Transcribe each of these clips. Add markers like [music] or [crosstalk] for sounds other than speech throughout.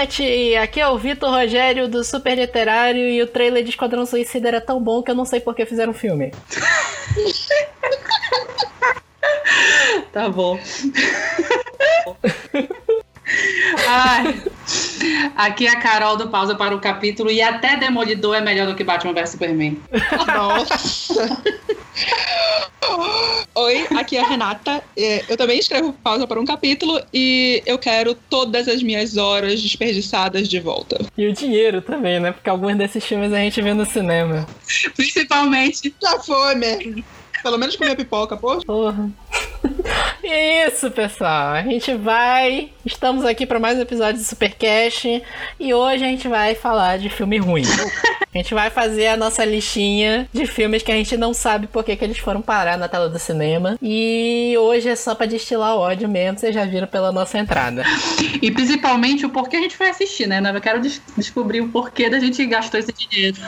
Internet! Aqui é o Vitor Rogério do Super Literário e o trailer de Esquadrão Suicida era tão bom que eu não sei por que fizeram um filme. [laughs] tá bom. [laughs] Ai, aqui é a Carol do Pausa para o Capítulo e até Demolidor é melhor do que Batman vs Superman. Nossa! Oi, aqui é a Renata. É, eu também escrevo pausa para um capítulo e eu quero todas as minhas horas desperdiçadas de volta. E o dinheiro também, né? Porque alguns desses filmes a gente vê no cinema. Principalmente. Já foi mesmo. Pelo menos comer pipoca, pô. Porra. E [laughs] é isso, pessoal. A gente vai. Estamos aqui para mais um episódio de Supercast. E hoje a gente vai falar de filme ruim. A gente vai fazer a nossa listinha de filmes que a gente não sabe por que, que eles foram parar na tela do cinema. E hoje é só pra destilar ódio mesmo, vocês já viram pela nossa entrada. E principalmente o porquê a gente foi assistir, né? Eu quero des descobrir o porquê da gente gastou esse dinheiro.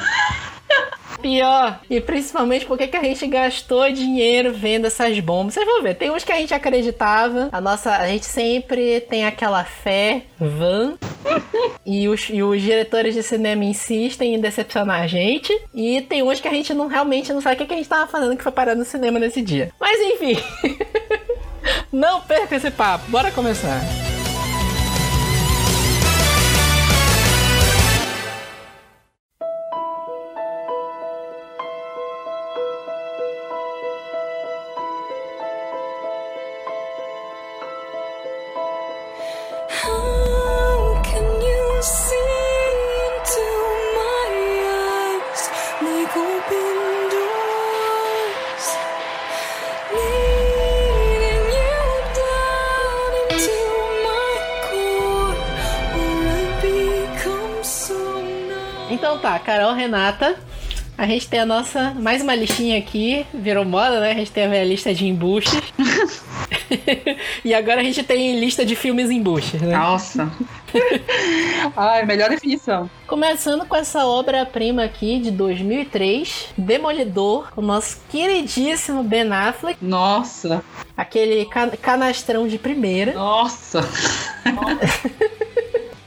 Pior, e principalmente porque que a gente gastou dinheiro vendo essas bombas. Vocês vão ver, tem uns que a gente acreditava, a nossa, a gente sempre tem aquela fé vã, e os, e os diretores de cinema insistem em decepcionar a gente, e tem uns que a gente não realmente não sabe o que, que a gente tava fazendo que foi parar no cinema nesse dia. Mas enfim, [laughs] não perca esse papo, bora começar. Carol, Renata. A gente tem a nossa. Mais uma listinha aqui. Virou moda, né? A gente tem a minha lista de embuches. [laughs] e agora a gente tem lista de filmes embuches, né? Nossa. [laughs] Ai, melhor definição. Começando com essa obra-prima aqui de 2003, Demolidor, o nosso queridíssimo Ben Affleck. Nossa. Aquele can canastrão de primeira. Nossa. [laughs]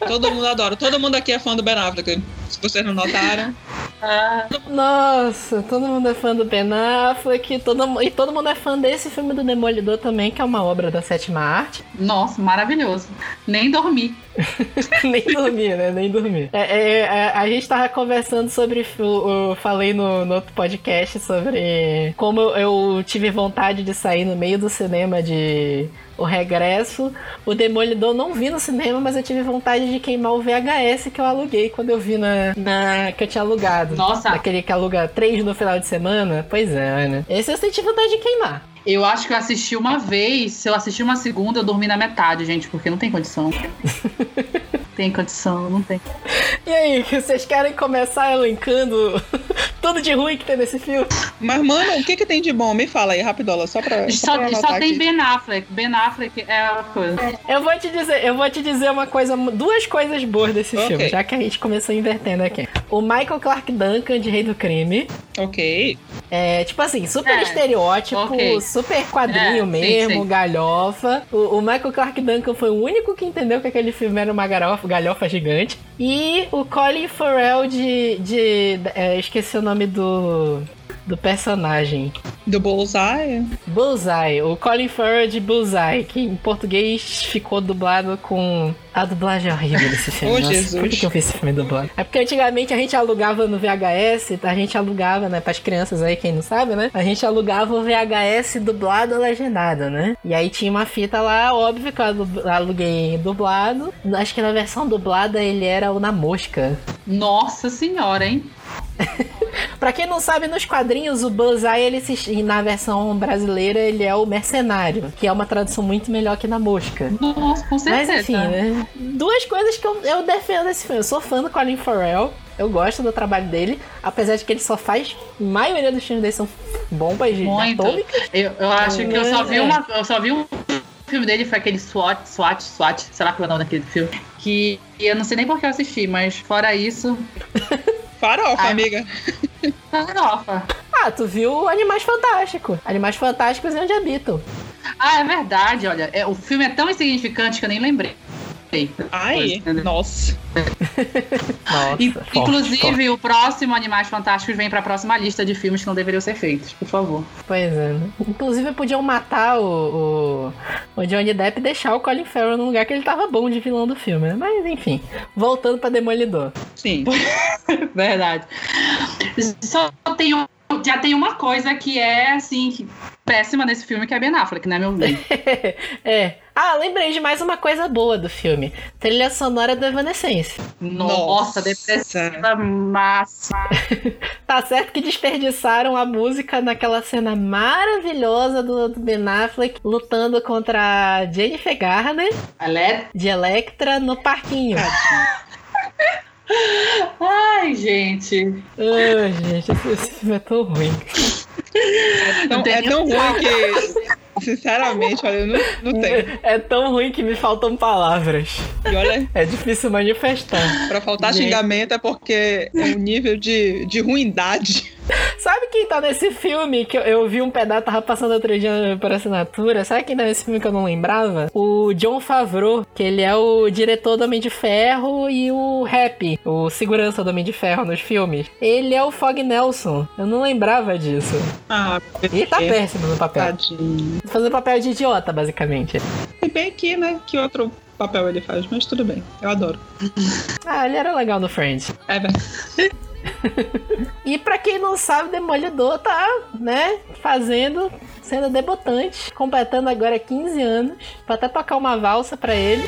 Todo mundo adora. Todo mundo aqui é fã do Ben Affleck. Se vocês não notaram. Ah. Nossa, todo mundo é fã do Ben Affleck. Todo, e todo mundo é fã desse filme do Demolidor também, que é uma obra da sétima arte. Nossa, maravilhoso. Nem dormi. [laughs] Nem dormi, né? Nem dormi. É, é, é, a gente tava conversando sobre. Eu, falei no, no, outro podcast sobre como eu tive vontade de sair no meio do cinema de o regresso. O Demolidor não vi no cinema, mas eu tive vontade de queimar o VHS que eu aluguei quando eu vi na. na que eu tinha alugado. Nossa! Aquele que aluga três no final de semana. Pois é, né? Esse eu senti vontade de queimar. Eu acho que eu assisti uma vez, se eu assisti uma segunda, eu dormi na metade, gente, porque não tem condição. [laughs] tem condição, não tem. E aí, vocês querem começar elencando [laughs] tudo de ruim que tem nesse filme? Mas, mano, o que que tem de bom? Me fala aí, rapidola, só pra. Só, só, pra só tem aqui. Ben Affleck. Ben Affleck é a coisa. Eu vou te dizer, eu vou te dizer uma coisa, duas coisas boas desse okay. filme, já que a gente começou invertendo aqui. O Michael Clark Duncan de Rei do Crime. Ok. É, tipo assim, super é, estereótipo, okay. super quadrinho é, mesmo, sim, sim. galhofa. O, o, Michael Clark Duncan foi o único que entendeu que aquele filme era uma galhofa, galhofa gigante. E o Colin Farrell de. de é, esqueci o nome do do personagem. Do Bullseye? Bullseye, o Colin Farrell de Bullseye, que em português ficou dublado com. A dublagem é horrível desse filme. [laughs] oh, Nossa, Jesus. Por que eu fiz esse filme dublado? É porque antigamente a gente alugava no VHS, a gente alugava, né, pras crianças aí, quem não sabe, né? A gente alugava o VHS dublado legendado, né? E aí tinha uma fita lá, óbvio que eu aluguei dublado. Acho que na versão dublada ele era o Na Mosca. Nossa senhora, hein? [laughs] pra quem não sabe, nos quadrinhos, o Bullseye, ele se, na versão brasileira, ele é o mercenário, que é uma tradução muito melhor que na mosca. Nossa, com certeza. Mas enfim, né? Duas coisas que eu, eu defendo desse filme. Eu sou fã do Colin Farrell. Eu gosto do trabalho dele, apesar de que ele só faz. A maioria dos filmes dele são bombas de atômicas. Eu, eu acho que eu só vi é. uma. Eu só vi um filme dele foi aquele SWAT, SWAT, SWAT, sei lá qual é o nome daquele filme. Que eu não sei nem por que eu assisti, mas fora isso. [laughs] Farofa, Ai, amiga. Farofa. Ah, tu viu Animais Fantásticos. Animais Fantásticos e Onde Habitam. Ah, é verdade, olha. É, o filme é tão insignificante que eu nem lembrei Ai, nossa. [laughs] Nossa, forte, Inclusive, forte. o próximo Animais Fantásticos vem pra próxima lista de filmes que não deveriam ser feitos, por favor. Pois é. né? Inclusive, podiam matar o, o, o Johnny Depp e deixar o Colin Farrell num lugar que ele tava bom de vilão do filme, né? Mas, enfim. Voltando pra Demolidor. Sim. [laughs] Verdade. Só tem um- já tem uma coisa que é, assim, péssima nesse filme, que é Ben Affleck, né, meu bem? [laughs] é. Ah, lembrei de mais uma coisa boa do filme. Trilha sonora do Evanescence. Nossa, depressiva massa. [laughs] Tá certo que desperdiçaram a música naquela cena maravilhosa do, do Ben Affleck lutando contra a Jennifer Garner Ela é... de Electra no parquinho. [laughs] Ai, gente. Ai, gente, esse, filme é tão ruim. Então, é tão ruim que, sinceramente, olha, eu não, não tenho. É tão ruim que me faltam palavras. E olha, É difícil manifestar. pra faltar Gente. xingamento é porque é um nível de, de ruindade. [laughs] Sabe quem tá nesse filme que eu, eu vi um pedaço, tava passando outro dia por assinatura? Sabe quem tá nesse filme que eu não lembrava? O John Favreau, que ele é o diretor do Homem de Ferro e o Rap, o segurança do Homem de Ferro nos filmes. Ele é o Fog Nelson. Eu não lembrava disso. Ah, E tá péssimo no papel. Tadinho. Fazendo papel de idiota, basicamente. E bem aqui, né? Que outro papel ele faz, mas tudo bem. Eu adoro. Ah, ele era legal no Friends. É verdade. [laughs] E pra quem não sabe, Demolidor tá, né, fazendo, sendo debutante, completando agora 15 anos, pra até tocar uma valsa pra ele.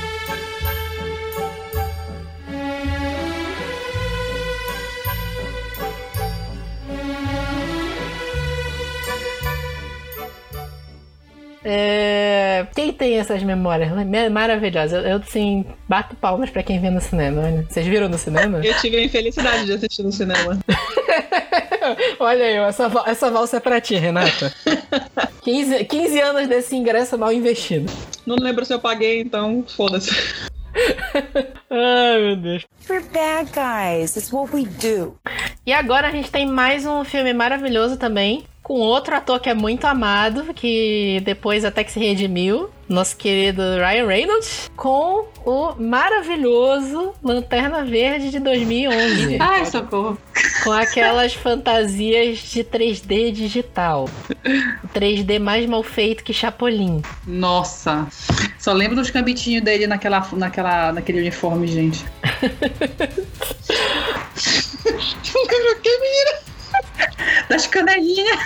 É... Quem tem essas memórias maravilhosas? Eu, eu, sim, bato palmas pra quem vê no cinema. Olha. Vocês viram no cinema? Eu tive a infelicidade de assistir no cinema. [laughs] Olha aí, essa, essa valsa é pra ti, Renata. [laughs] 15, 15 anos desse ingresso mal investido. Não lembro se eu paguei, então foda-se. [laughs] Ai, meu Deus. We're bad guys. It's what we do. E agora a gente tem mais um filme maravilhoso também, com outro ator que é muito amado, que depois até que se redimiu, nosso querido Ryan Reynolds, com o maravilhoso Lanterna Verde de 2011, [laughs] Ai, socorro. com aquelas fantasias de 3D digital. O 3D mais mal feito que Chapolin. Nossa. Só lembro dos cambitinhos dele naquela, naquela, naquele uniforme, gente. [laughs] Que, menina? Das canelinhas.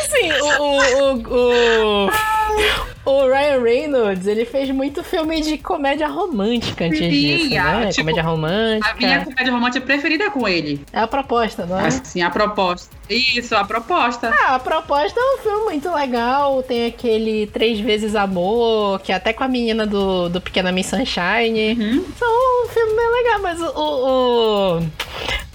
Assim, o, o, o, o, Ryan Reynolds, ele fez muito filme de comédia romântica antes Sim, disso, né? tipo, comédia A minha romântica. comédia romântica preferida é com ele. É a proposta, não é? Assim, a proposta. Isso, a proposta. Ah, a proposta é um filme muito legal. Tem aquele Três Vezes Amor, que é até com a menina do, do Pequena Miss Sunshine. Uhum. São um filme bem legal, mas o, o,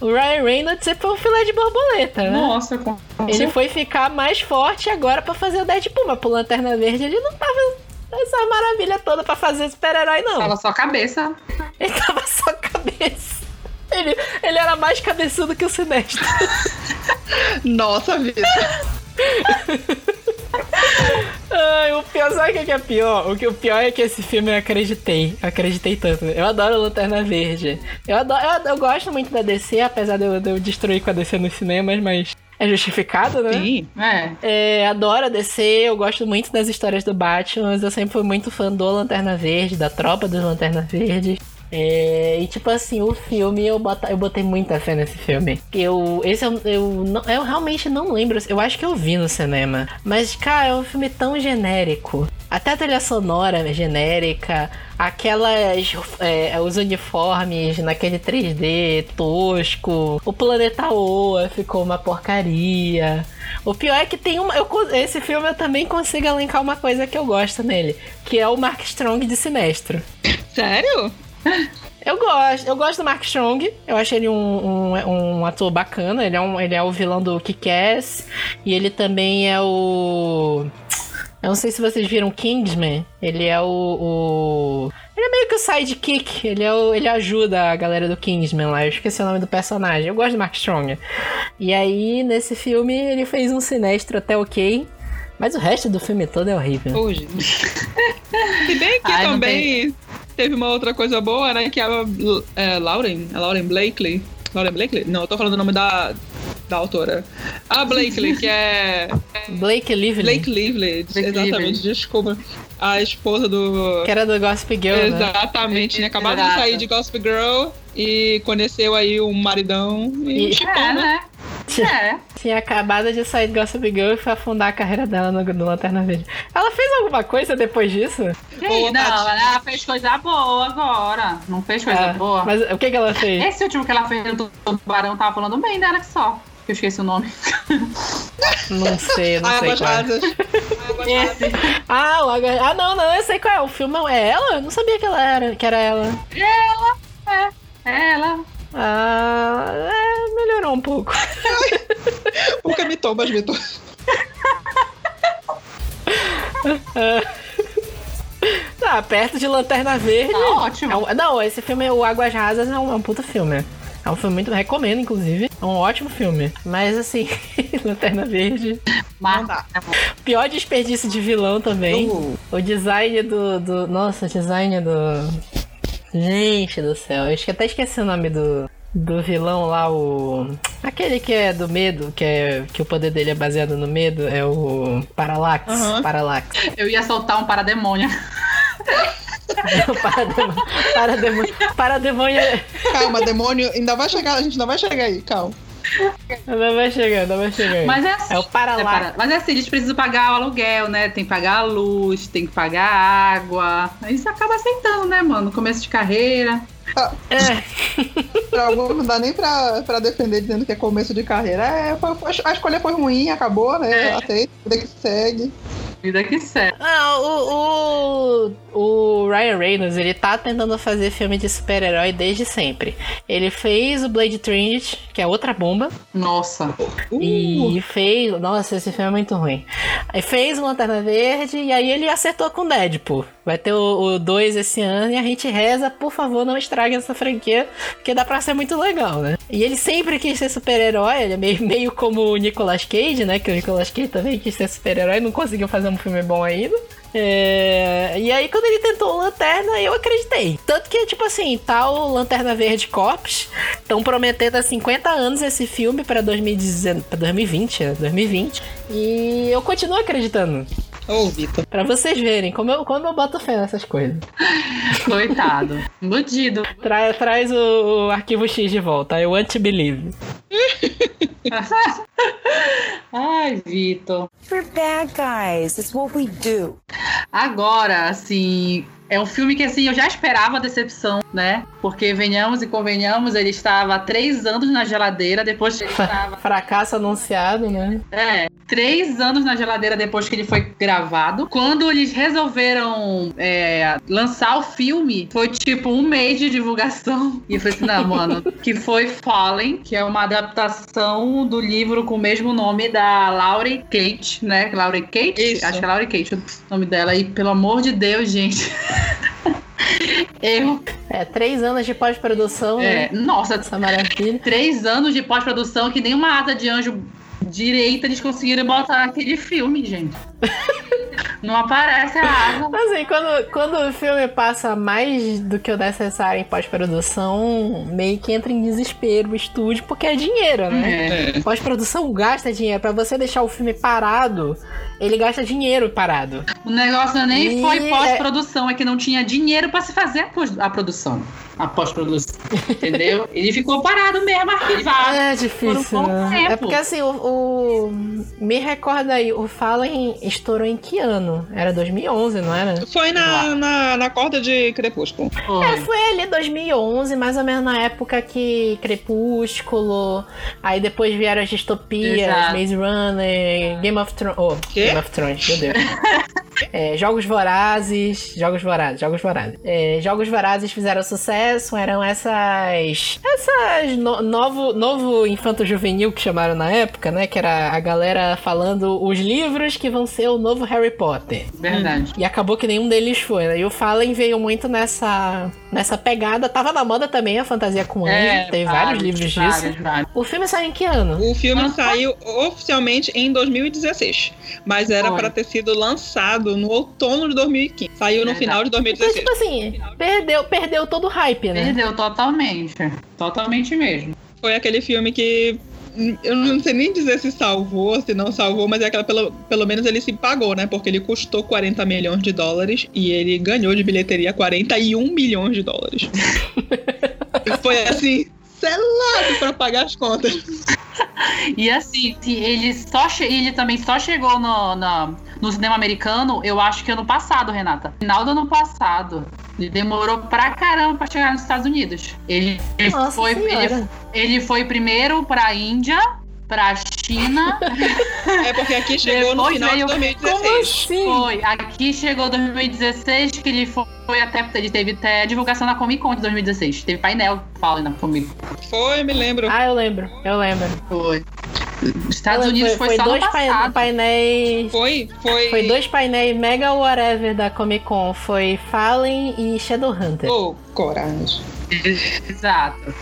o, Ryan Reynolds sempre foi um filé de borboleta, né? Nossa, com Ele foi ficar mais forte agora pra fazer o Deadpool, mas pro Lanterna Verde ele não tava essa maravilha toda pra fazer super-herói, não. Fala só cabeça. Ele tava só cabeça. Ele, ele era mais cabeçudo que o Sinestro. [laughs] Nossa vida. Ai, o pior, sabe o que que é pior? O que o pior é que esse filme eu acreditei. Acreditei tanto. Eu adoro Lanterna Verde. Eu, adoro, eu, eu gosto muito da DC, apesar de eu, de eu destruir com a DC nos cinemas, mas é justificado, né? Sim. É. É, adoro a DC, eu gosto muito das histórias do Batman, mas eu sempre fui muito fã do Lanterna Verde, da tropa dos Lanterna Verdes. É, e tipo assim, o filme, eu, bota, eu botei muita fé nesse filme. Eu, esse eu, eu, não- eu realmente não lembro, eu acho que eu vi no cinema. Mas, cara, é um filme tão genérico. Até a trilha sonora é genérica, aquelas. é, os uniformes naquele 3D tosco, o planeta Oa ficou uma porcaria. O pior é que tem uma. eu esse filme eu também consigo elencar uma coisa que eu gosto nele, que é o Mark Strong de Sinestro. Sério? Eu gosto, eu gosto do Mark Strong. Eu acho ele um, um, um ator bacana. Ele é, um, ele é o vilão do Kick-Ass. E ele também é o. Eu não sei se vocês viram Kingsman. Ele é o. o- Ele é meio que o sidekick. Ele, é o, ele ajuda a galera do Kingsman lá. Eu esqueci o nome do personagem. Eu gosto do Mark Strong. E aí, nesse filme, ele fez um sinestro até ok. Mas o resto do filme todo é horrível. Hoje. [laughs] Se bem que Ai, não também teve uma outra coisa boa, né? Que a é, Lauren, a Lauren Blakely. Lauren Blakely? Não, eu tô falando o nome da, da autora. A Blakely, que é. [laughs] Blake Lively, Blake Lively, Blake exatamente, Lively. desculpa. A esposa do. que era do Gossip Girl, né? Exatamente, tinha acabado de Exato. sair de Gossip Girl e conheceu aí um maridão e, E- chipou, É, né? É. Tinha acabado de sair do Gossip Girl e foi afundar a carreira dela no, no Lanterna Verde. Ela fez alguma coisa depois disso? Boa, não, Tati. ela fez coisa boa agora. Não fez coisa Ah, boa. Mas o que, que ela fez? Esse último que ela fez do Tubarão tava falando bem dela que só. Que eu esqueci o nome. Não sei, não [laughs] sei Águas qual é. rasas. Águas rasas. Esse. Ah, o Água- ah, não, não, eu sei qual é. O filme é ela? Eu não sabia que ela era, que era ela. É ela. Ah, é, melhorou um pouco. Nunca me tomas, Vitor. Tá, perto de Lanterna Verde. Tá ótimo. É um- não, esse filme, o Águas Rasas, é um, é um puta filme. É um filme muito. Recomendo, inclusive. É um ótimo filme. Mas assim, [laughs] Lanterna Verde. Dá. O pior desperdício de vilão também. Uh. O design do, do. Nossa, o design do. Gente do céu. Eu acho que até esqueci o nome do. Do vilão lá, o. Aquele que é do medo, que é. Que o poder dele é baseado no medo, é o. Parallax. Aham. Parallax. eu ia soltar um parademônio. [laughs] Parademônio. Parademônio. Parademônio. Calma, demônio, ainda vai chegar, a gente ainda vai chegar aí, calma. Não vai chegando, não vai chegando. Mas é assim. É o Parallax. é para- Mas é assim, eles precisam pagar o aluguel, né? Tem que pagar a luz, tem que pagar a água. Aí você acaba aceitando, né, mano? Começo de carreira. É. [laughs] Pra algum, não dá nem pra, pra defender dizendo que é começo de carreira. É, a escolha foi ruim, acabou, né? É. Aceita, vida que segue. Vida que serve. Ah, o, o, o Ryan Reynolds, ele tá tentando fazer filme de super-herói desde sempre. Ele fez o Blade Trinity, que é outra bomba, Nossa. Uh, e fez... Nossa, esse filme é muito ruim. Aí fez o Lanterna Verde, e aí ele acertou com Deadpool. Vai ter o 2 esse ano, e a gente reza, por favor, não estrague essa franquia, porque dá pra ser muito legal, né? E ele sempre quis ser super-herói, ele é meio, meio como o Nicolas Cage, né? Que o Nicolas Cage também quis ser super-herói, não conseguiu fazer um filme bom ainda. É, E aí, quando ele tentou o Lanterna, eu acreditei. Tanto que, tipo assim, tá o Lanterna Verde Corps. Estão prometendo há 50 anos esse filme pra 2019, pra 2020, né? 2020. E eu continuo acreditando. Ô, Vitor. Pra vocês verem como eu, como eu boto fé nessas coisas. Coitado. Iludido. Tra- traz o, o arquivo X de volta. I want to believe. [laughs] Ai, Vitor. We're bad guys. It's what we do. Agora, assim, é um filme que assim eu já esperava a decepção, né? Porque venhamos e convenhamos, ele estava há três anos na geladeira depois que ele estava. Fracasso anunciado, né? É, três anos na geladeira depois que ele foi gravado. Quando eles resolveram é, lançar o filme, foi tipo um mês de divulgação. [laughs] E eu falei assim, não, mano, que foi Fallen, que é uma adaptação do livro com o mesmo nome da Laurie Kate, né? Laurie Kate? Isso. Acho que é Laurie Kate o nome dela. E pelo amor de Deus, gente. [laughs] [laughs] Erro. É, três anos de pós-produção, É, né? nossa, Essa maravilha. três anos de pós-produção que nem uma asa de anjo direita eles conseguiram botar aquele filme, gente. [laughs] Não aparece a asa. Assim, quando, quando o filme passa mais do que o necessário em pós-produção, meio que entra em desespero o estúdio, porque é dinheiro, né? É. Pós-produção gasta dinheiro. Pra você deixar o filme parado, ele gasta dinheiro parado. O negócio nem E foi pós-produção, é que não tinha dinheiro pra se fazer a, a produção. A pós-produção. Entendeu? [laughs] Ele ficou parado mesmo, arquivado. É difícil, Por um bom né? É porque assim, o, o- Me recorda aí, o Fallen estourou em que ano? Era 2011, não era? Foi na, na, na corda de Crepúsculo. É, Foi. foi ali 2011, mais ou menos na época que Crepúsculo, aí depois vieram as distopias, Exato. Maze Runner, Game of Thrones. Oh, Quê? Game of Thrones, meu Deus. [laughs] É, jogos Vorazes, Jogos Vorazes, Jogos Vorazes. É, jogos Vorazes fizeram sucesso, eram essas... Essas no- novo, novo infanto-juvenil que chamaram na época, né? Que era a galera falando os livros que vão ser o novo Harry Potter. Verdade. E acabou que nenhum deles foi, né? E o Fallen veio muito nessa, nessa pegada. Tava na moda também a fantasia com anjo. Teve vários, livros vários, disso. vários. O filme saiu em que ano? O filme Ah. saiu oficialmente em 2016, mas era para ter sido lançado no outono de 2015. Saiu no Verdade. final de Então, 2016. tipo assim, perdeu, perdeu todo o hype, né? Perdeu totalmente. Totalmente mesmo. Foi aquele filme que eu não sei nem dizer se salvou, se não salvou, mas é aquela pelo, pelo menos ele se pagou, né? Porque ele custou 40 milhões de dólares e ele ganhou de bilheteria 41 milhões de dólares. [laughs] Foi assim, selado para pagar as contas. E assim, ele só ele também só chegou no, na- no cinema americano, eu acho que ano passado, Renata. Final do ano passado. Ele demorou pra caramba pra chegar nos Estados Unidos. Ele, ele Nossa foi, ele, ele foi primeiro pra Índia, pra China. É porque aqui chegou no final de veio- 2016. Como assim? foi. Aqui chegou 2016, que ele foi, foi até. Ele teve até divulgação na Comic Con de 2016. Teve painel, fala na Comic Con. Foi, me lembro. Ah, eu lembro, eu lembro. Foi. Estados Unidos foi, só dois no pai- passado. painéis. Foi, foi. Foi dois painéis mega whatever da Comic Con. Foi Fallen e Shadowhunter. Oh, coragem. Exato.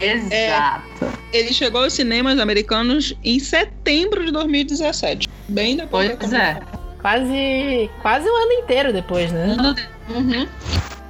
Exato. Ele chegou aos cinemas americanos em setembro de 2017. Bem depois. da Pois Comic é. Quase, quase um ano inteiro depois, né? Um. Uhum.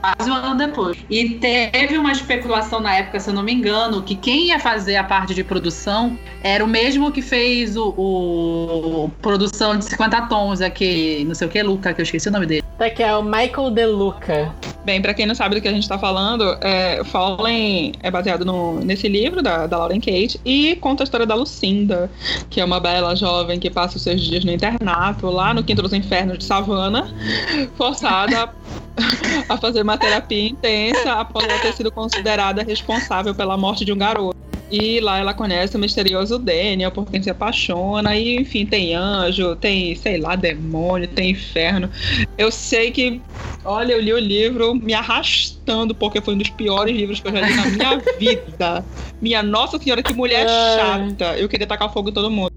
Quase um ano depois. E teve uma especulação na época, se eu não me engano, que quem ia fazer a parte de produção era o mesmo que fez o, o- produção de 50 tons, aquele, não sei o que, Luca, que eu esqueci o nome dele. Tá aqui é o Michael De Luca. Bem, pra quem não sabe do que a gente tá falando, é, Fallen é baseado no- nesse livro da, da Lauren Kate e conta a história da Lucinda, que é uma bela jovem que passa os seus dias no internato, lá no Quinto dos Infernos de Savana, forçada a, [laughs] a fazer uma terapia intensa após ela ter sido considerada responsável pela morte de um garoto. E lá ela conhece o misterioso Daniel, por quem se apaixona. E, enfim, tem anjo, tem, sei lá, demônio, tem inferno. Eu sei que, olha, eu li o livro me arrastando, porque foi um dos piores livros que eu já li na minha [laughs] vida. Minha Nossa Senhora, que mulher chata. Eu queria tacar fogo em todo mundo.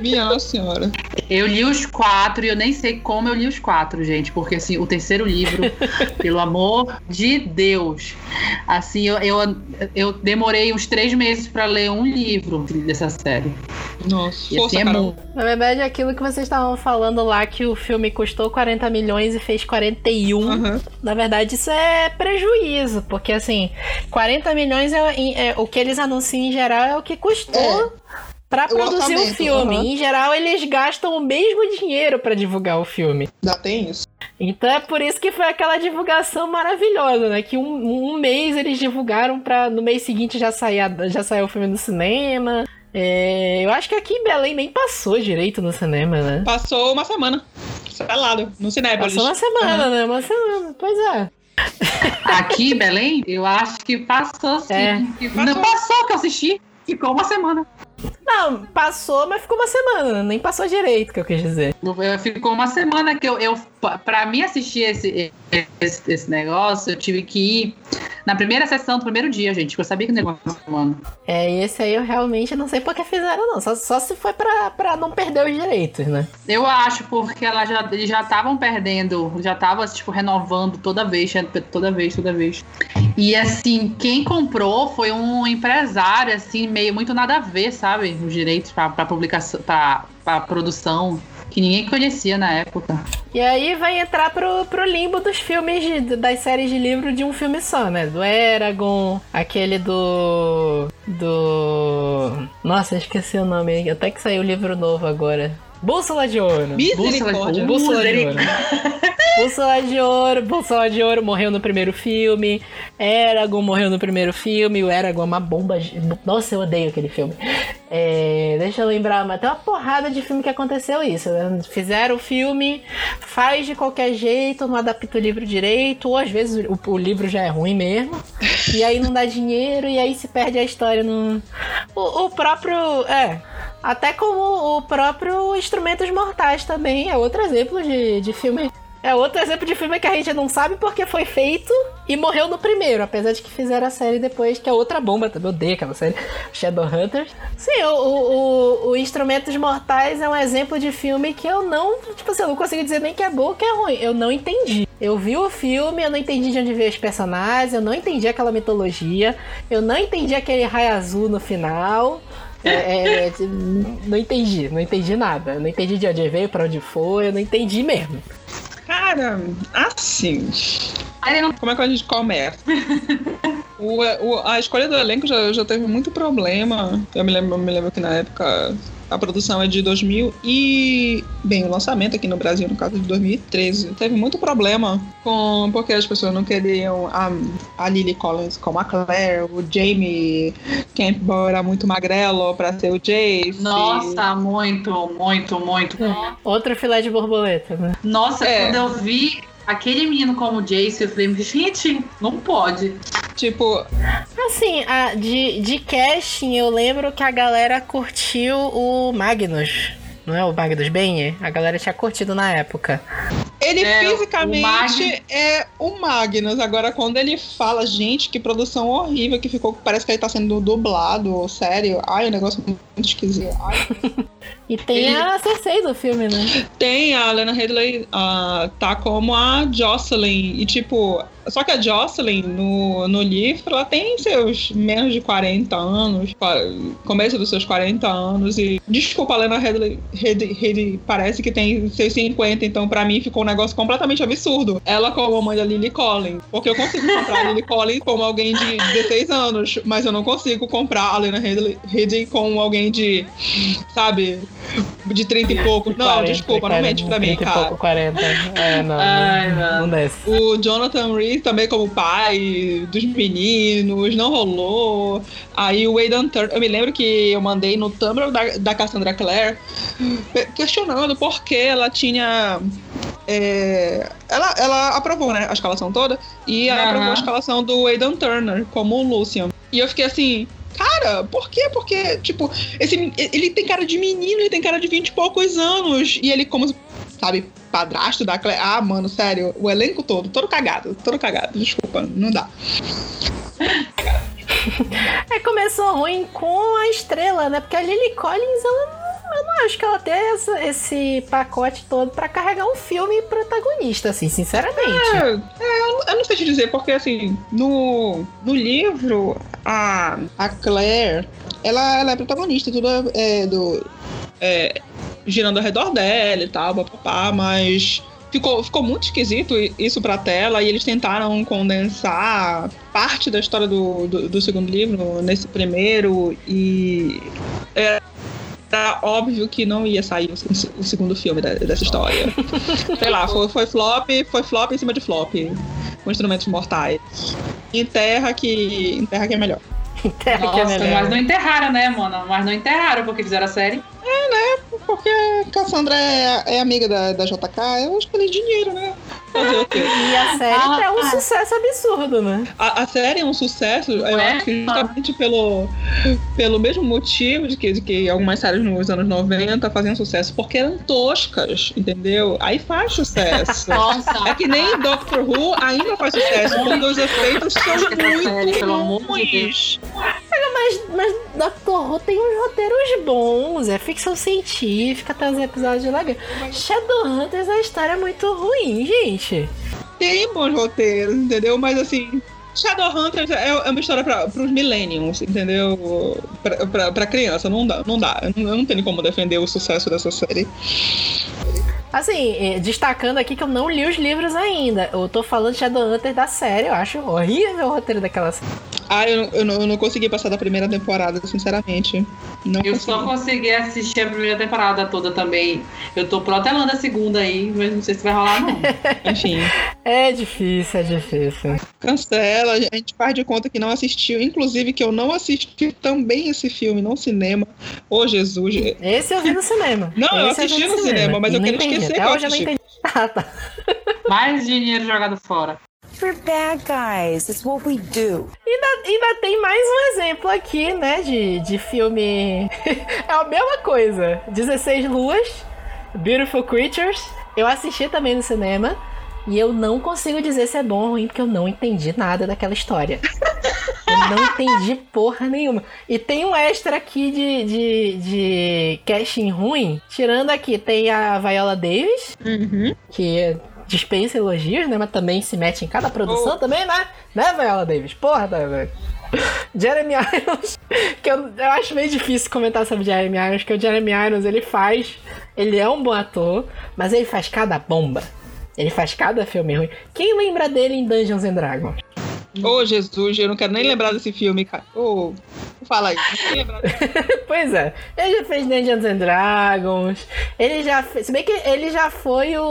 Minha Nossa Senhora. Eu li os quatro e eu nem sei como eu li os quatro, gente, porque assim, o terceiro livro, [laughs] pelo amor de Deus, assim, eu, eu, eu demorei uns três meses pra ler um livro dessa série. Nossa, E força, assim é muito. Na verdade, é aquilo que vocês estavam falando lá, que o filme custou 40 milhões e fez 41. Aham. Na verdade, isso é prejuízo, porque assim, 40 milhões é, é- o que eles anunciam em geral é o que custou pra O produzir o filme. aham. Em geral, eles gastam o mesmo dinheiro pra divulgar o filme. Ainda tem isso. Então é por isso que foi aquela divulgação maravilhosa, né? Que um, um mês eles divulgaram pra no mês seguinte já sair, já saiu o filme no cinema. É, eu acho que aqui em Belém nem passou direito no cinema, né? Passou uma semana. Selado, no Cinépolis. Passou uma semana, né? Uma semana, pois é. Aqui em Belém, eu acho que passou sim. É. Que- Passou. Não passou que eu assisti. Ficou uma semana. Não, passou, mas ficou uma semana, nem passou direito, que eu quis dizer. Eu- Ficou uma semana que eu, eu pra mim assistir esse, esse, esse negócio, eu tive que ir na primeira sessão do primeiro dia, gente. porque Eu sabia que o negócio era semana. É, e esse aí eu realmente não sei por que fizeram, não. Só, só se foi pra, pra não perder os direitos, né? Eu acho, porque ela já, eles já estavam perdendo, já estavam, tipo, renovando toda vez, toda vez, toda vez. E, assim, quem comprou foi um empresário, assim, meio muito nada a ver, sabe? Os direitos pra publicação, pra produção, que ninguém conhecia na época. E aí vai entrar pro, pro limbo dos filmes, de- das séries de livro de um filme só, né? Do Eragon, aquele do. Do. Nossa, esqueci o nome, até que saiu o livro novo agora. Bússola de Ouro. Misericórdia. Bússola de. Ouro. Bússola de Ouro, [laughs] Bússola de Ouro morreu no primeiro filme. Eragon morreu no primeiro filme. O Eragon é uma bomba. Nossa, eu odeio aquele filme. É, deixa eu lembrar, mas tem uma porrada de filme que aconteceu isso. né? Fizeram o filme, faz de qualquer jeito, não adapta o livro direito, ou às vezes o, o livro já é ruim mesmo. E aí não dá dinheiro, e aí se perde a história no. O, o próprio. É. Até como o próprio Instrumentos Mortais também é outro exemplo de, de filme. É outro exemplo de filme que a gente não sabe porque foi feito e morreu no primeiro, apesar de que fizeram a série depois, que é outra bomba, também odeio aquela série, Shadowhunters. Sim, o, o, o Instrumentos Mortais é um exemplo de filme que eu não, tipo assim, eu não consigo dizer nem que é bom ou que é ruim, eu não entendi. Eu vi o filme, eu não entendi de onde veio os personagens, eu não entendi aquela mitologia, eu não entendi aquele raio azul no final. É, é, não entendi, não entendi nada. Não entendi de onde veio, pra onde foi, eu não entendi mesmo. Cara, assim. Como é que a gente começa? O, o- a escolha do elenco já, já teve muito problema. Eu me lembro, eu me lembro que na época a produção é de 2000 e. Bem, o lançamento aqui no Brasil, no caso de 2013. Teve muito problema com. Porque as pessoas não queriam a, a Lily Collins como a Claire, o Jamie Campbell era muito magrelo pra ser o Jace. Nossa, muito, muito, muito. Outro filé de borboleta, né? Nossa, É. quando eu vi aquele menino como Jace, eu falei, gente, não pode. Tipo, Assim, a- de, de casting, eu lembro que a galera curtiu o Magnus. Não é o Magnus Benny? A galera tinha curtido na época. Ele É, o fisicamente Magnus- é o Magnus. Agora, quando ele fala, gente, que produção horrível que ficou. Parece que ele tá sendo dublado, sério. Ai, o negócio muito esquisito. Ai. [laughs] E tem Ele- a Cersei do filme, né? Tem a Lena Headley, ah, tá como a Jocelyn. E, tipo, só que a Jocelyn, no, no livro, ela tem seus menos de 40 anos, começo dos seus 40 anos. E, desculpa, a Lena Headley, Headley, Headley parece que tem seus 50, então pra mim ficou um negócio completamente absurdo. Ela como a mãe da Lily Collins. Porque eu consigo comprar a Lily Collins como alguém de 16 anos, mas eu não consigo comprar a Lena Headley, Headley como alguém de, sabe, de 30 e pouco. Não, 40, desculpa, não 40, mente pra mim, 30 e cara. pouco, 40. É, não. Ai, não, não desce. O Jonathan Reed também como pai dos meninos, não rolou. Aí o Aidan Turner, eu me lembro que eu mandei no Tumblr da, da Cassandra Clare pe- questionando por que ela tinha. é, ela, ela aprovou né, a escalação toda e ela Aham. aprovou a escalação do Aidan Turner como o Lucian. E eu fiquei assim. Cara, por quê? Porque, tipo, esse, ele tem cara de menino, ele tem cara de 20 e poucos anos. E ele, como, sabe, padrasto da Claire. Ah, mano, sério, o elenco todo, todo cagado, todo cagado. Desculpa, não dá. [laughs] É, começou ruim com a estrela, né? Porque a Lily Collins, ela não- eu não acho que ela tem essa- esse pacote todo pra carregar um filme protagonista, assim, sinceramente. É, é, eu, eu não sei te dizer, porque assim, no, no livro, a, a Claire, ela, ela é protagonista, tudo é, é do. é, girando ao redor dela e tal, papapá, mas. Ficou, ficou muito esquisito isso pra tela e eles tentaram condensar parte da história do, do, do segundo livro nesse primeiro e era óbvio que não ia sair o, o segundo filme da- dessa história. [laughs] Sei lá, foi, foi flop, foi flop em cima de flop. Com instrumentos mortais. Enterra que. Enterra que é melhor. Terra que é Nossa, melhor. mas não enterraram, né, mano? Mas não enterraram porque fizeram a série. Porque a Cassandra é, é amiga da, da JK, eu acho que ela é dinheiro, né? Fazer o quê? E a série Ah, é um ah. sucesso absurdo, né? A, a série é um sucesso, eu Ué? acho que justamente pelo, pelo mesmo motivo de que, de que algumas séries nos anos 90 faziam sucesso, porque eram toscas, entendeu? Aí faz sucesso. [laughs] Nossa. É que nem Doctor Who ainda faz sucesso, quando os efeitos são série, muito ruins. Mas, mas Doctor Who tem uns roteiros bons, é ficção científica, tem uns episódios legais. Shadowhunters, a história é muito ruim, gente. Tem bons roteiros, entendeu? Mas assim, Shadowhunters é, é uma história para os millennials, entendeu? Pra criança, não dá, não dá. Eu não tenho como defender o sucesso dessa série. Assim, eh, destacando aqui que eu não li os livros ainda. Eu tô falando de Shadowhunters da série, eu acho horrível o roteiro daquela série. Ah, eu, eu, não, eu não consegui passar da primeira temporada, sinceramente. Não Eu consegui. só consegui assistir a primeira temporada toda também. Eu tô protelando a segunda aí, mas não sei se vai rolar, não. [laughs] Enfim, É difícil, é difícil. cancela, a gente faz de conta que não assistiu. Inclusive que eu não assisti também esse filme no cinema. Ô, Jesus. Esse eu vi no cinema. Não, eu Esse vi assisti no cinema, mas E eu quero entendi. Esquecer Até hoje eu não entendi. Ah, [laughs] tá. Mais dinheiro jogado fora. We're bad guys. It's what we do. Ainda, ainda tem mais um exemplo aqui, né, de, de filme. [laughs] é a mesma coisa. 16 Luas, Beautiful Creatures. Eu assisti também no cinema. E eu não consigo dizer se é bom ou ruim, porque eu não entendi nada daquela história. [laughs] Não entendi porra nenhuma. E tem um extra aqui de, de, de casting ruim. Tirando aqui, tem a Viola Davis, Uhum. que dispensa elogios, né? Mas também se mete em cada produção Oh. também, né? Né, Viola Davis? Porra, tá, velho. [laughs] Jeremy Irons, que eu, eu acho meio difícil comentar sobre Jeremy Irons, porque o Jeremy Irons, ele faz... Ele é um bom ator, mas ele faz cada bomba. Ele faz cada filme ruim. Quem lembra dele em Dungeons and Dragons? Ô, Jesus, eu não quero nem lembrar desse filme, cara. Ô, fala aí. Não quero nem lembrar desse [laughs] pois é, ele já fez Dungeons and Dragons. Ele já fez. Se bem que ele já foi o.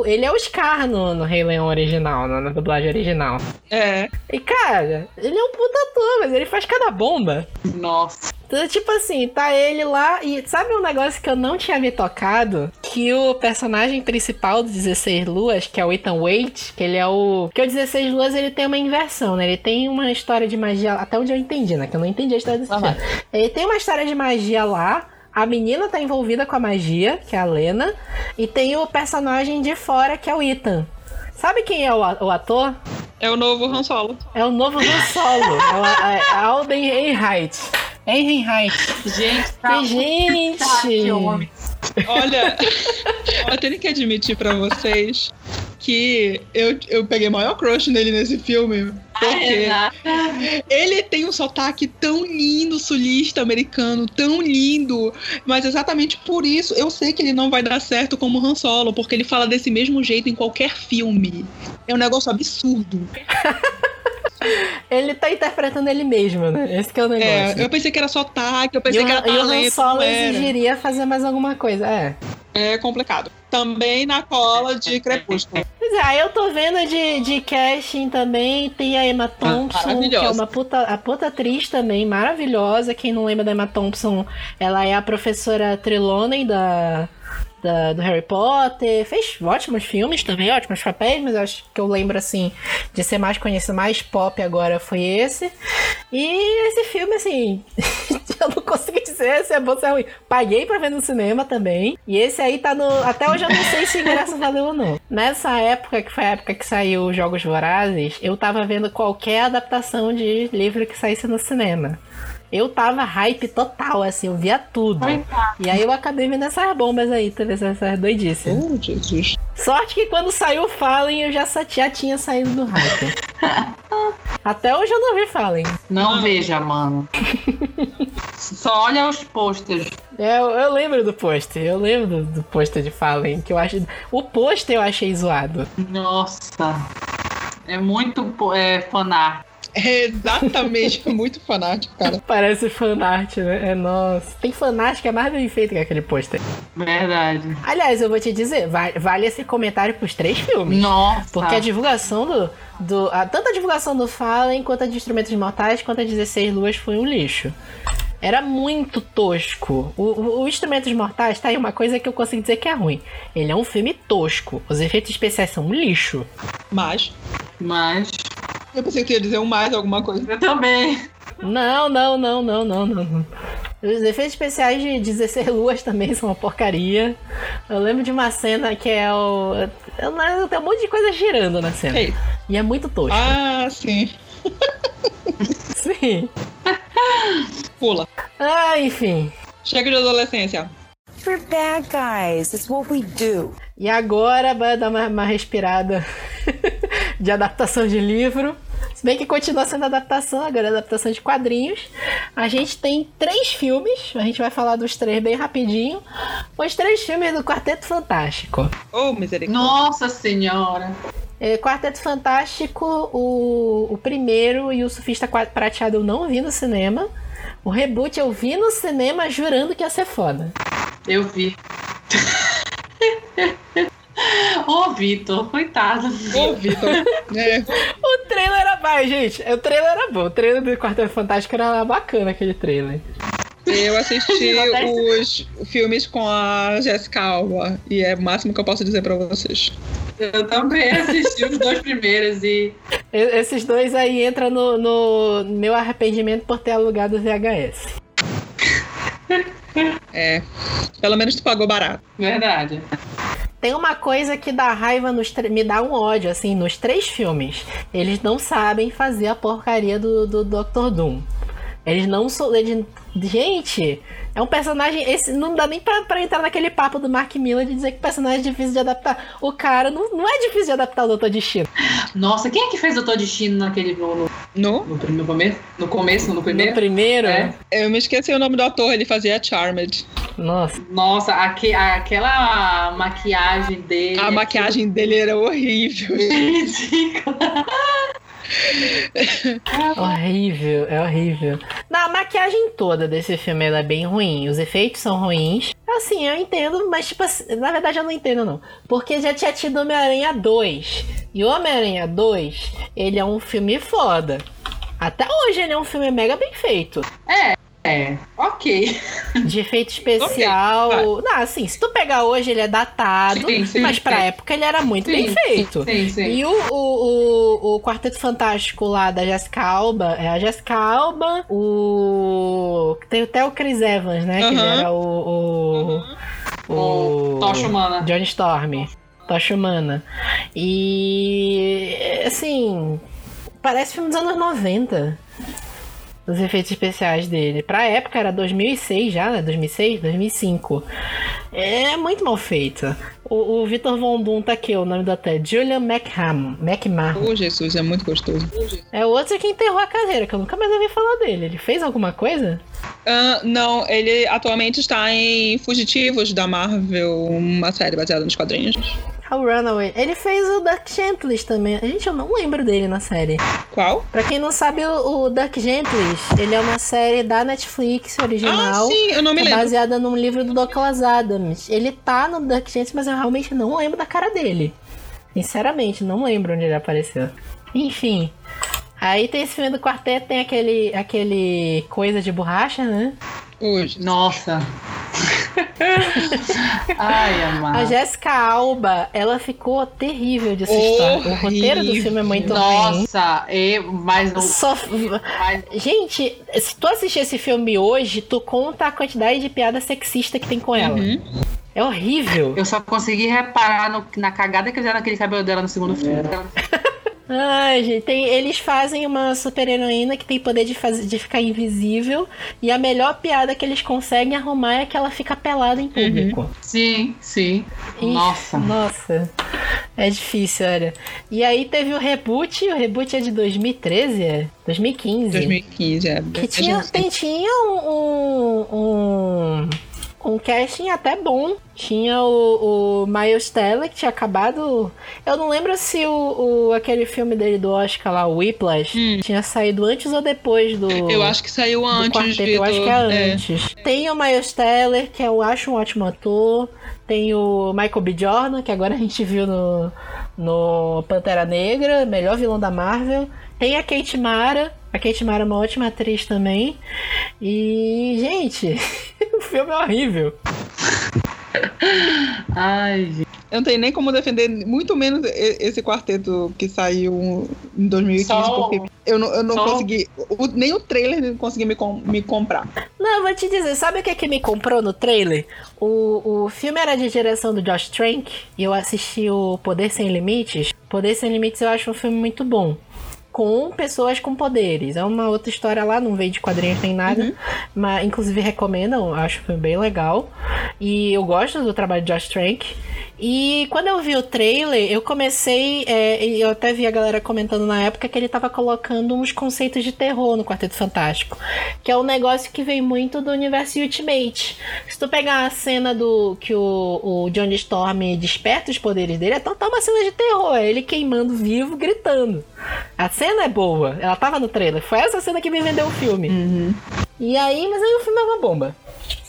o- ele é o Scar no, no Rei Leão original, na, na dublagem original. É. E cara, ele é um puta ator, mas ele faz cada bomba. Nossa. Então, tipo assim, tá ele lá e sabe um negócio que eu não tinha me tocado? Que o personagem principal do 16 Luas, que é o Ethan Wade, que ele é o. Que o 16 Luas ele tem uma inversão, né? Ele tem uma história de magia, até onde eu entendi, né? Que eu não entendi a história desse filme. Ele tem uma história de magia lá. A menina tá envolvida com a magia, que é a Lena. E tem o personagem de fora, que é o Ethan. Sabe quem é o, ator? É o novo Han Solo. É o novo Han Solo. é o é, Alden Ehrenreich. Ehrenreich. Gente, tá Gente! Tá. Olha, [laughs] eu tenho que admitir pra vocês que eu, eu peguei maior crush nele nesse filme. Porque Renata. ele tem um sotaque tão lindo, sulista americano, tão lindo. Mas exatamente por isso eu sei que ele não vai dar certo como Han Solo, porque ele fala desse mesmo jeito em qualquer filme. É um negócio absurdo. [laughs] Ele tá interpretando ele mesmo, né? Esse que é o É, negócio. eu pensei que era sotaque, eu E pensei o, que era e o talento, Solo exigiria fazer mais alguma coisa, é. É complicado. Também na cola de Crepúsculo. Pois é, aí eu tô vendo de, de casting também, tem a Emma Thompson, que é uma puta, a puta atriz também, maravilhosa. Quem não lembra da Emma Thompson, ela é a professora Trelawney da, da- do Harry Potter. Fez ótimos filmes também, ótimos papéis, mas acho que eu lembro, assim, de ser mais conhecido, mais pop agora foi esse. E esse filme, assim, [laughs] eu não consigo dizer se é bom ou se é ruim. Paguei pra ver no cinema também. E esse aí tá no. Até hoje eu não sei se ingresso [laughs] valeu ou não. Nessa época, que foi a época que saiu os Jogos Vorazes, eu tava vendo qualquer adaptação de livro que saísse no cinema. Eu tava hype total, assim, eu via tudo. Coitado. E aí eu acabei vendo essas bombas aí, teve essas, essas doidices. Oh, Jesus. Sorte que quando saiu o Fallen, eu já, já tinha saído do hype. [laughs] Até hoje eu não vi Fallen. Não veja, mano. Só olha os posters. É, eu, eu lembro do pôster, eu lembro do, do pôster de Fallen, que eu acho. O pôster eu achei zoado. Nossa. É muito é, fanart. [laughs] É exatamente muito fanático, cara. Parece fanart, né? É nossa. Tem fanart que é mais bem feito que aquele pôster. Verdade. Aliás, eu vou te dizer, va- vale esse comentário pros três filmes. Nossa. Porque a divulgação do. do a- tanto a divulgação do Fallen, quanto a de Instrumentos Mortais, quanto a 16 Luas foi um lixo. Era muito tosco. O, o, o Instrumentos Mortais tá aí uma coisa que eu consigo dizer que é ruim. Ele é um filme tosco. Os efeitos especiais são um lixo. Mas, Mas. Eu pensei que ia dizer um mais alguma coisa. Eu também. Não, não, não, não, não, não. Os efeitos especiais de 16 luas também são uma porcaria. Eu lembro de uma cena que é o. Tem um monte de coisa girando na cena. Ei. E é muito tosco. Ah, sim. [laughs] Sim. Pula. Ah, enfim. Chega de adolescência. We're bad guys. It's what we do. E agora vai dar uma, uma respirada [laughs] de adaptação de livro. Se bem que continua sendo adaptação, agora é adaptação de quadrinhos. A gente tem três filmes, a gente vai falar dos três bem rapidinho. Os três filmes do Quarteto Fantástico. Oh, misericórdia. Nossa senhora. É, Quarteto Fantástico, o, o primeiro e o Sufista Prateado eu não vi no cinema. O reboot eu vi no cinema jurando que ia ser foda. Eu vi. [laughs] [laughs] Ô, Vitor, coitado. Ô, Vitor. [laughs] É, O trailer era bom, gente. O trailer era bom. O trailer do Quarteto Fantástico era bacana, aquele trailer. eu assisti os filmes com a Jessica Alba. E é o máximo que eu posso dizer pra vocês. Eu também assisti os dois primeiros e. E- Esses dois aí entram no, no meu arrependimento por ter alugado o VHS. É. Pelo menos tu pagou barato. Verdade. Tem uma coisa que dá raiva nos me dá um ódio, assim, nos três filmes. Eles não sabem fazer a porcaria do, do Dr. Doom. Eles não são. Eles, gente, é um personagem. Esse, não dá nem pra, pra entrar naquele papo do Mark Miller de dizer que o personagem é difícil de adaptar. O cara não, não é difícil de adaptar o Doutor Destino. Nossa, quem é que fez Doutor Destino naquele. No, no, No? no, começo? No começo, no primeiro? No primeiro. É. Eu me esqueci o nome do ator, ele fazia Charmed. Nossa. Nossa, aque, aquela maquiagem dele. A maquiagem dele era horrível. Ridícula. Horrível, é horrível. Não, a maquiagem toda desse filme é bem ruim. Os efeitos são ruins. Assim, eu entendo, mas tipo assim, na verdade eu não entendo não. Porque já tinha tido Homem-Aranha 2. E Homem-Aranha 2, ele é um filme foda. Até hoje ele é um filme mega bem feito. É, ok. De efeito [laughs] especial. Ok, não, assim, se tu pegar hoje, ele é datado. Sim, sim, mas pra sim. época ele era muito bem feito. Sim, sim. E o, o, o, o Quarteto Fantástico lá da Jessica Alba, é a Jessica Alba, o. Tem até o Chris Evans, né? Que ele Aham. era o. O. O Tocha Humana. Johnny Storm. Tocha Humana. E. Assim. Parece filme dos anos 90. Os efeitos especiais dele. Pra época era 2006 já, né? 2006, 2005. É muito mal feito. O, o Victor Von Doom tá aqui, o nome do até. Julian McHam. McMahon. Ô, Jesus, é muito gostoso. É o outro que enterrou a carreira, que eu nunca mais ouvi falar dele. Ele fez alguma coisa? Ah, não, ele atualmente está em Fugitivos da Marvel, uma série baseada nos quadrinhos. Ah, O Runaway. Ele fez o Dark Gentles também. Gente, eu não lembro dele na série. Qual? Pra quem não sabe, o, o Dark Gentles, ele é uma série da Netflix Ah, original. sim, eu não me é lembro. baseada num livro do Douglas Adams. Ele tá no Dark Gentles, mas eu realmente não lembro da cara dele. Sinceramente, não lembro onde ele apareceu. Enfim. Aí tem esse filme do quarteto, tem aquele, aquele coisa de borracha, né? Nossa. Ai, A amado. Jéssica Alba, ela ficou terrível de assistir. O roteiro do filme é muito ruim. Nossa, e, mas o. Só... Mas, Gente, se tu assistir esse filme hoje, tu conta a quantidade de piada sexista que tem com ela. Uhum. É horrível. eu só consegui reparar no- na cagada que fizeram naquele cabelo dela no segundo filme. [laughs] Ai, gente, tem- eles fazem uma super-heroína que tem poder de, de ficar invisível. E a melhor piada que eles conseguem arrumar é que ela fica pelada em público. Sim, sim. Ih, Nossa. Nossa. É difícil, olha. E aí teve o reboot, o reboot é de 2013, é? 2015. 2015, é. Que tinha, tem, tinha um, um, um, um casting até bom. Tinha o, o Miles Teller, que tinha acabado. Eu não lembro se o, o- aquele filme dele do Oscar lá, o Whiplash, Hum. tinha saído antes ou depois do. Eu acho que saiu antes, quarteto, eu acho que é É. antes. Tem o Miles Teller, que eu acho um ótimo ator. Tem o Michael B. Jordan, que agora a gente viu no, no Pantera Negra, melhor vilão da Marvel. Tem a Kate Mara. A Kate Mara é uma ótima atriz também. E, gente, [laughs] o filme é horrível. [laughs] Ai, gente. Eu não tenho nem como defender, muito menos esse quarteto que saiu em 2015, Só- porque eu não, eu não consegui. o- nem o trailer não consegui me, com- me comprar. Não, eu vou te dizer, sabe o que, que me comprou no trailer? O, o filme era de direção do Josh Trank e eu assisti o Poder Sem Limites. Poder Sem Limites eu acho um filme muito bom. Com pessoas com poderes. É uma outra história lá, não veio de quadrinhos nem nada. Mas inclusive recomendam, acho o filme bem legal. E eu gosto do trabalho de Josh Trank. E quando eu vi o trailer, eu comecei. é, e eu até vi a galera comentando na época que ele tava colocando uns conceitos de terror no Quarteto Fantástico. Que é um negócio que vem muito do universo Ultimate. Se tu pegar a cena do que o, o Johnny Storm desperta os poderes dele, é total uma cena de terror. É ele queimando vivo, gritando. A cena é boa. Ela tava no trailer. Foi essa cena que me vendeu o filme. E aí, mas aí o filme é uma bomba.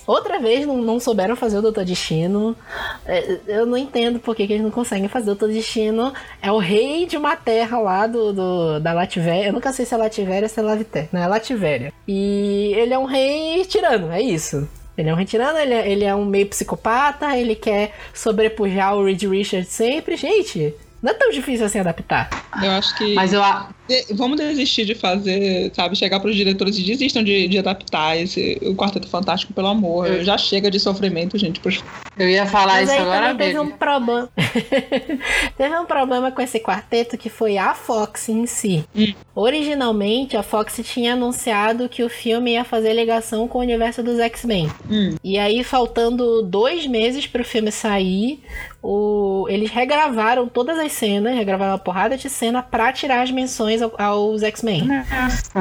Outra vez não, não souberam fazer o Doutor Destino. É, Eu não entendo por que, que eles não conseguem fazer o Doutor Destino. É o rei de uma terra lá do, do- da Lativéria. Eu nunca sei se é Lativéria ou se é Lavité. Não, é Lativéria. E ele é um rei tirano, é isso. Ele é um rei tirano, ele é, ele é um meio psicopata, ele quer sobrepujar o Reed Richards sempre. Gente, Não é tão difícil assim adaptar. Eu acho que. Mas eu, a- vamos desistir de fazer, sabe? Chegar pros diretores e desistam de, de adaptar esse, o Quarteto Fantástico, pelo amor. Eu- Já chega de sofrimento, gente. Por... eu ia falar Mas isso aí agora também teve mesmo. um problema. [laughs] teve um problema com esse quarteto que foi a Fox em si. Hum. Originalmente, a Fox tinha anunciado que o filme ia fazer ligação com o universo dos X-Men. Hum. E aí, faltando dois meses pro filme sair, o- eles regravaram todas as cenas, regravaram uma porrada de cena pra tirar as menções ao- aos X-Men.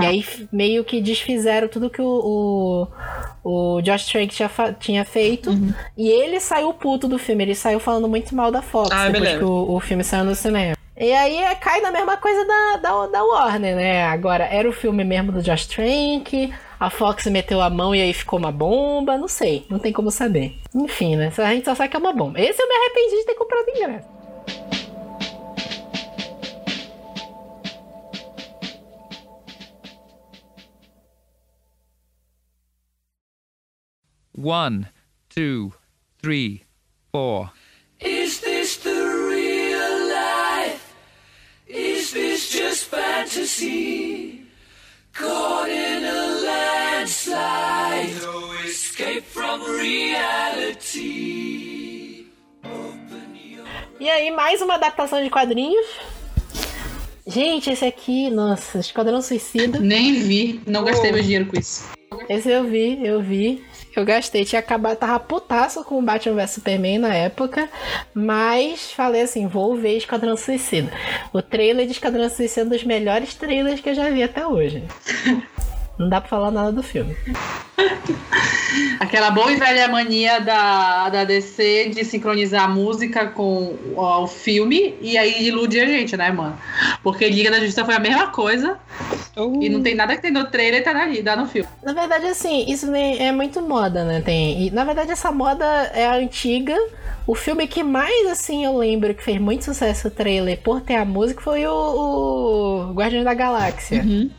E aí meio que desfizeram tudo que o, o, o Josh Trank tinha, tinha feito. Uhum. E ele saiu puto do filme, ele saiu falando muito mal da Fox Ah, depois beleza. que o, o filme saiu no cinema. E aí cai na mesma coisa da, da, da Warner, né? Agora, era o filme mesmo do Josh Trank, a Fox meteu a mão e aí ficou uma bomba, não sei, não tem como saber. Enfim, né? A gente só sabe que é uma bomba. Esse eu me arrependi de ter comprado ingresso. One, two, three, four. Fantasy? Caught in a landslide, no escape from reality. Open your E aí, mais uma adaptação de quadrinhos. Gente, esse aqui, nossa, Esquadrão Suicida. Nem vi, não gastei meu dinheiro com isso. Esse eu vi, eu vi. Eu gastei, tinha acabado, tava putaço com o Batman vs Superman na época, mas falei assim, vou ver Esquadrão Suicida. O trailer de Esquadrão Suicida é um dos melhores trailers que eu já vi até hoje. [laughs] Não dá pra falar nada do filme. [laughs] Aquela boa e velha mania da, da DC de sincronizar a música com ó, o filme e aí ilude a gente, né, mano? Porque Liga da Justiça foi a mesma coisa Oh. e não tem nada que tem no trailer e tá, na, tá no filme. Na verdade, assim, isso é muito moda, né? Tem, e, na verdade, essa moda é a antiga. O filme que mais, assim, eu lembro que fez muito sucesso o trailer por ter a música foi o, o Guardiões da Galáxia. Uhum.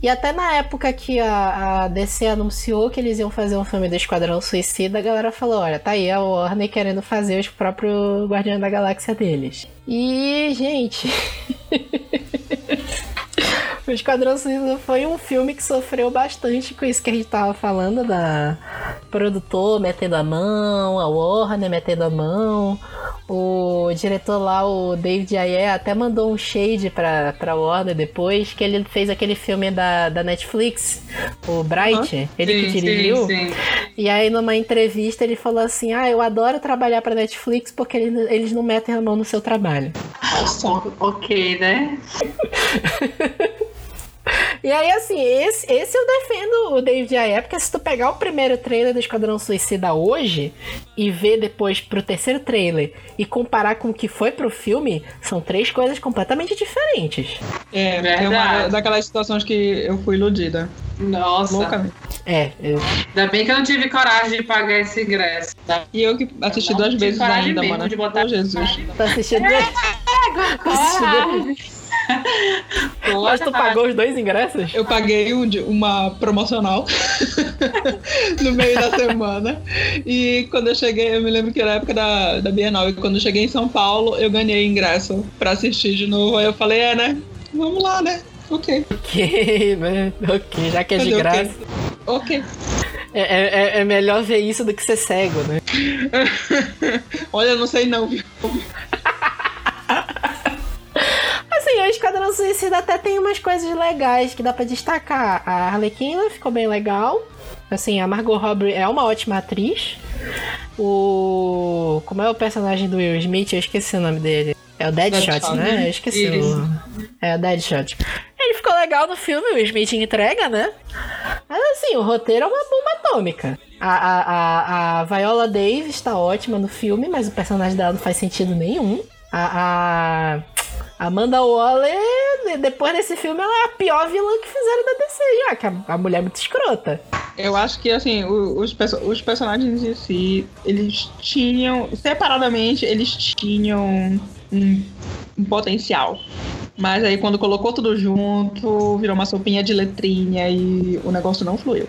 E até na época que a, a DC anunciou que eles iam fazer um filme do Esquadrão Suicida, a galera falou: olha, tá aí a Warner querendo fazer os próprios Guardiões da Galáxia deles. E, gente. [laughs] O Esquadrão Suicida foi um filme que sofreu bastante com isso que a gente tava falando, da produtor metendo a mão, a Warner metendo a mão. O diretor lá, o David Ayer, até mandou um shade pra, pra Warner depois, que ele fez aquele filme da, da Netflix, o Bright, ele que Sim, dirigiu. Sim, sim. E aí, numa entrevista, ele falou assim: Ah, eu adoro trabalhar pra Netflix porque eles, eles não metem a mão no seu trabalho. Ok, né? [laughs] E aí, assim, esse, esse eu defendo o David Ayer, porque se tu pegar o primeiro trailer do Esquadrão Suicida hoje e ver depois pro terceiro trailer e comparar com o que foi pro filme, são três coisas completamente diferentes. É, é Verdade. uma daquelas situações que eu fui iludida. Nossa. Loucamente. É, eu- Ainda bem que eu não tive coragem de pagar esse ingresso. Tá? E eu que assisti Não duas vezes ainda, mano. de botar- Oh, Jesus. tô assistindo. tô assistindo- Mas tu pagou os dois ingressos? Eu paguei um uma promocional [laughs] no meio da semana. E quando eu cheguei, eu me lembro que era a época da, da Bienal. E quando eu cheguei em São Paulo, eu ganhei ingresso pra assistir de novo. Aí eu falei, é, né? Vamos lá, né? Ok. Ok, né? ok, já que é de graça. Ok. É, é- é melhor ver isso do que ser cego, né? [laughs] Olha, eu não sei não, viu? [laughs] Assim, o Esquadrão Suicida até tem umas coisas legais que dá pra destacar. A Arlequina ficou bem legal. Assim, a Margot Robbie é uma ótima atriz. O. Como é o personagem do Will Smith? Eu esqueci o nome dele. É o Deadshot, Deadshot, né? né? Eu esqueci Isso. o. É o Deadshot. Ele ficou legal no filme, o Smith entrega, né? Mas assim, o roteiro é uma bomba atômica. A, a, a, a Viola Davis tá ótima no filme, mas o personagem dela não faz sentido nenhum. A, a Amanda Waller, de- depois desse filme, ela é a pior vilã que fizeram da DC já, que a, a mulher é muito escrota. Eu acho que, assim, os, os personagens em si, eles tinham, separadamente, eles tinham um, um potencial. Mas aí, quando colocou tudo junto, virou uma sopinha de letrinha e o negócio não fluiu.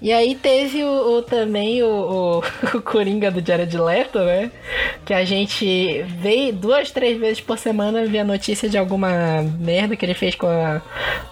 E aí teve o, o- também o, o, [laughs] o Coringa do Jared Leto, né? Que a gente vê duas, três vezes por semana via notícia de alguma merda que ele fez com a.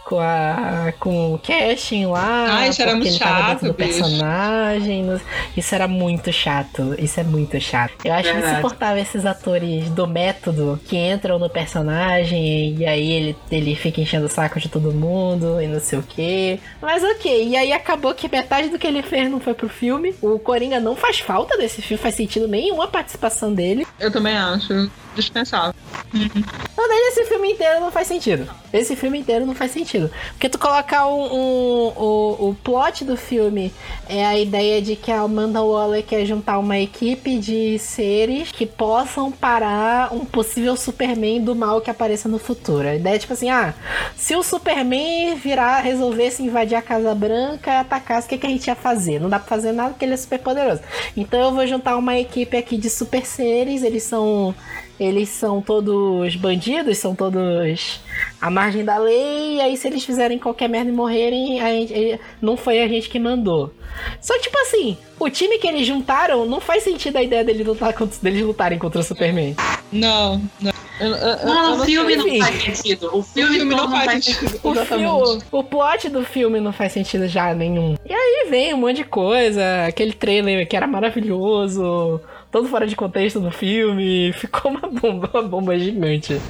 com a. com o casting lá. Ah, isso era porque muito chato, dentro do personagem. no- Isso era muito chato. Isso é muito chato. Eu acho Verdade. insuportável esses atores do método que entram no personagem e aí ele, ele fica enchendo o saco de todo mundo e não sei o que. Mas ok, e aí acabou que metade do que ele fez não foi pro filme. O Coringa não faz falta desse filme, faz sentido nenhuma participação dele. Eu também acho dispensável. Então daí esse filme inteiro não faz sentido. Esse filme inteiro não faz sentido. Porque tu colocar um, um- o, o plot do filme é a ideia de que a Amanda Waller quer juntar uma equipe de seres que possam parar um possível Superman do mal que apareça no futuro. A ideia é tipo assim, ah, se o Superman virar, resolvesse invadir a Casa Branca e atacasse, o que, que a gente ia fazer? Não dá pra fazer nada porque ele é super poderoso. Então eu vou juntar uma equipe aqui de super seres, eles são eles são todos bandidos, são todos à margem da lei, e aí se eles fizerem qualquer merda e morrerem, a gente- não foi a gente que mandou. Só que, tipo assim, o time que eles juntaram, não faz sentido a ideia deles, lutar contra, deles lutarem contra o Superman. Não, não. Eu, eu- eu- eu Não, não o filme não faz sentido. O O filme, filme todo não faz sentido. O, Exatamente. filme, o plot do filme não faz sentido já nenhum. E aí vem um monte de coisa, aquele trailer que era maravilhoso, todo fora de contexto do filme, [laughs] ficou uma bomba, uma bomba gigante.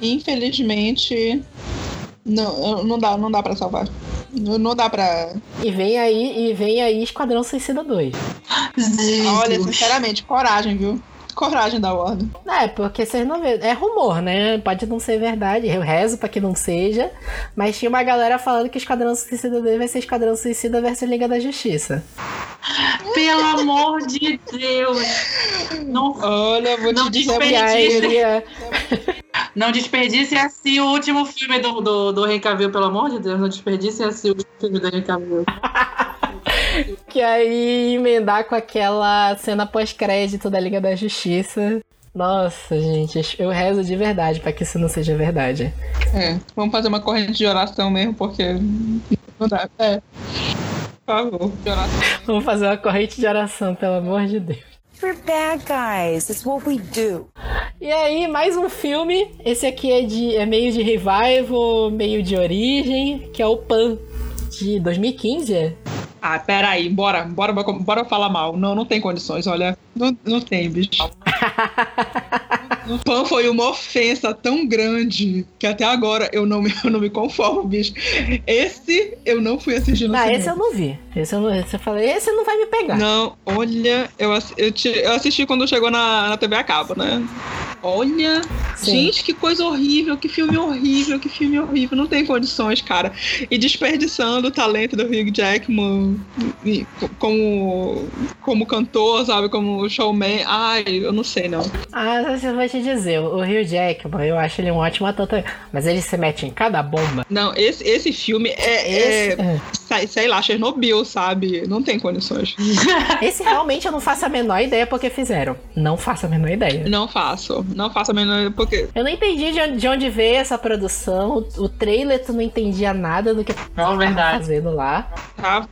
Infelizmente, não, não dá, não dá pra salvar. Não, não dá pra. E vem aí, e vem aí Esquadrão Suicida 2. Olha, sinceramente, coragem, viu? Coragem da Warner. É, porque vocês não vê. É rumor, né? Pode não ser verdade. Eu rezo pra que não seja. Mas tinha uma galera falando que Esquadrão Suicida 2 vai ser Esquadrão Suicida versus Liga da Justiça. Pelo amor de Deus. Não, Olha, vou Não te dizer desperdice. não desperdice assim o último filme do, do, do Henry Cavill, pelo amor de Deus. Não desperdice assim o último filme do Henry Cavill. [laughs] Que aí emendar com aquela cena pós-crédito da Liga da Justiça. Nossa, gente, eu rezo de verdade pra que isso não seja verdade. É, vamos fazer uma corrente de oração mesmo, porque não dá. É. Por favor, de oração. Vamos fazer uma corrente de oração, pelo amor de Deus. We're bad guys. It's what we do. E aí, mais um filme. Esse aqui é, de, é meio de revival, meio de origem, que é o Pan, de 2015. Ah, peraí, bora, bora, bora falar mal. Não, não tem condições, olha. Não, não tem, bicho. [laughs] O Pan foi uma ofensa tão grande que até agora eu não, me- [laughs] eu não me conformo, bicho. Esse eu não fui assistir no Ah, cinema. esse eu não vi. Esse eu, não, esse eu falei, esse não vai me pegar. Não, olha, eu, eu, te- eu assisti quando chegou na, na TV a cabo, né? Olha, Sim. gente, que coisa horrível, que filme horrível, que filme horrível, não tem condições, cara. E desperdiçando o talento do Hugh Jackman como, como cantor, sabe, como showman. Ai, eu não sei, não. Ah, eu vou te dizer, o Rio Jackman, eu acho ele um ótimo ator também. Mas ele se mete em cada bomba. Não, esse, esse filme é, Esse, é sei, sei lá, Chernobyl, sabe? Não tem condições. [laughs] esse realmente eu não faço a menor ideia porque fizeram. Não faço a menor ideia. Não faço, não faço a menor, porque Eu não entendi de onde, de onde veio essa produção. O, o trailer tu não entendia nada do que É tava verdade. fazendo lá. tá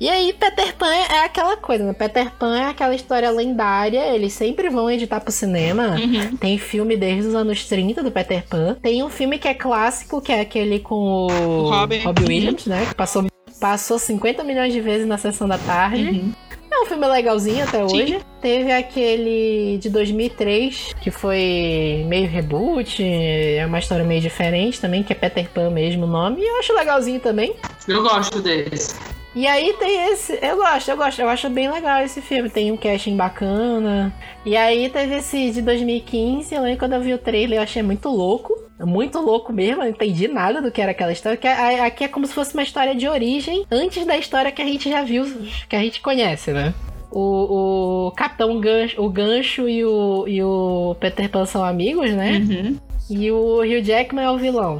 E aí, Peter Pan é aquela coisa, né? Peter Pan é aquela história lendária, eles sempre vão editar pro cinema. Uhum. Tem filme desde os anos 30 do Peter Pan. Tem um filme que é clássico, que é aquele com o Robin. Williams, né? Que passou, passou 50 milhões de vezes na sessão da tarde. Uhum. É um filme legalzinho até Sim. hoje. Teve aquele de 2003, que foi meio reboot, é uma história meio diferente também, que é Peter Pan mesmo o nome. E eu acho legalzinho também. Eu gosto desse. E aí tem esse. Eu gosto, eu gosto, eu acho bem legal esse filme. Tem um casting bacana. E aí teve esse de 2015. Eu lembro quando eu vi o trailer, eu achei muito louco. Muito louco mesmo, eu não entendi nada do que era aquela história. Que a- aqui é como se fosse uma história de origem antes da história que a gente já viu, que a gente conhece, né? O, o Capitão Gancho, o Gancho e o, e o Peter Pan são amigos, né? Uhum. E o Hugh Jackman é o vilão.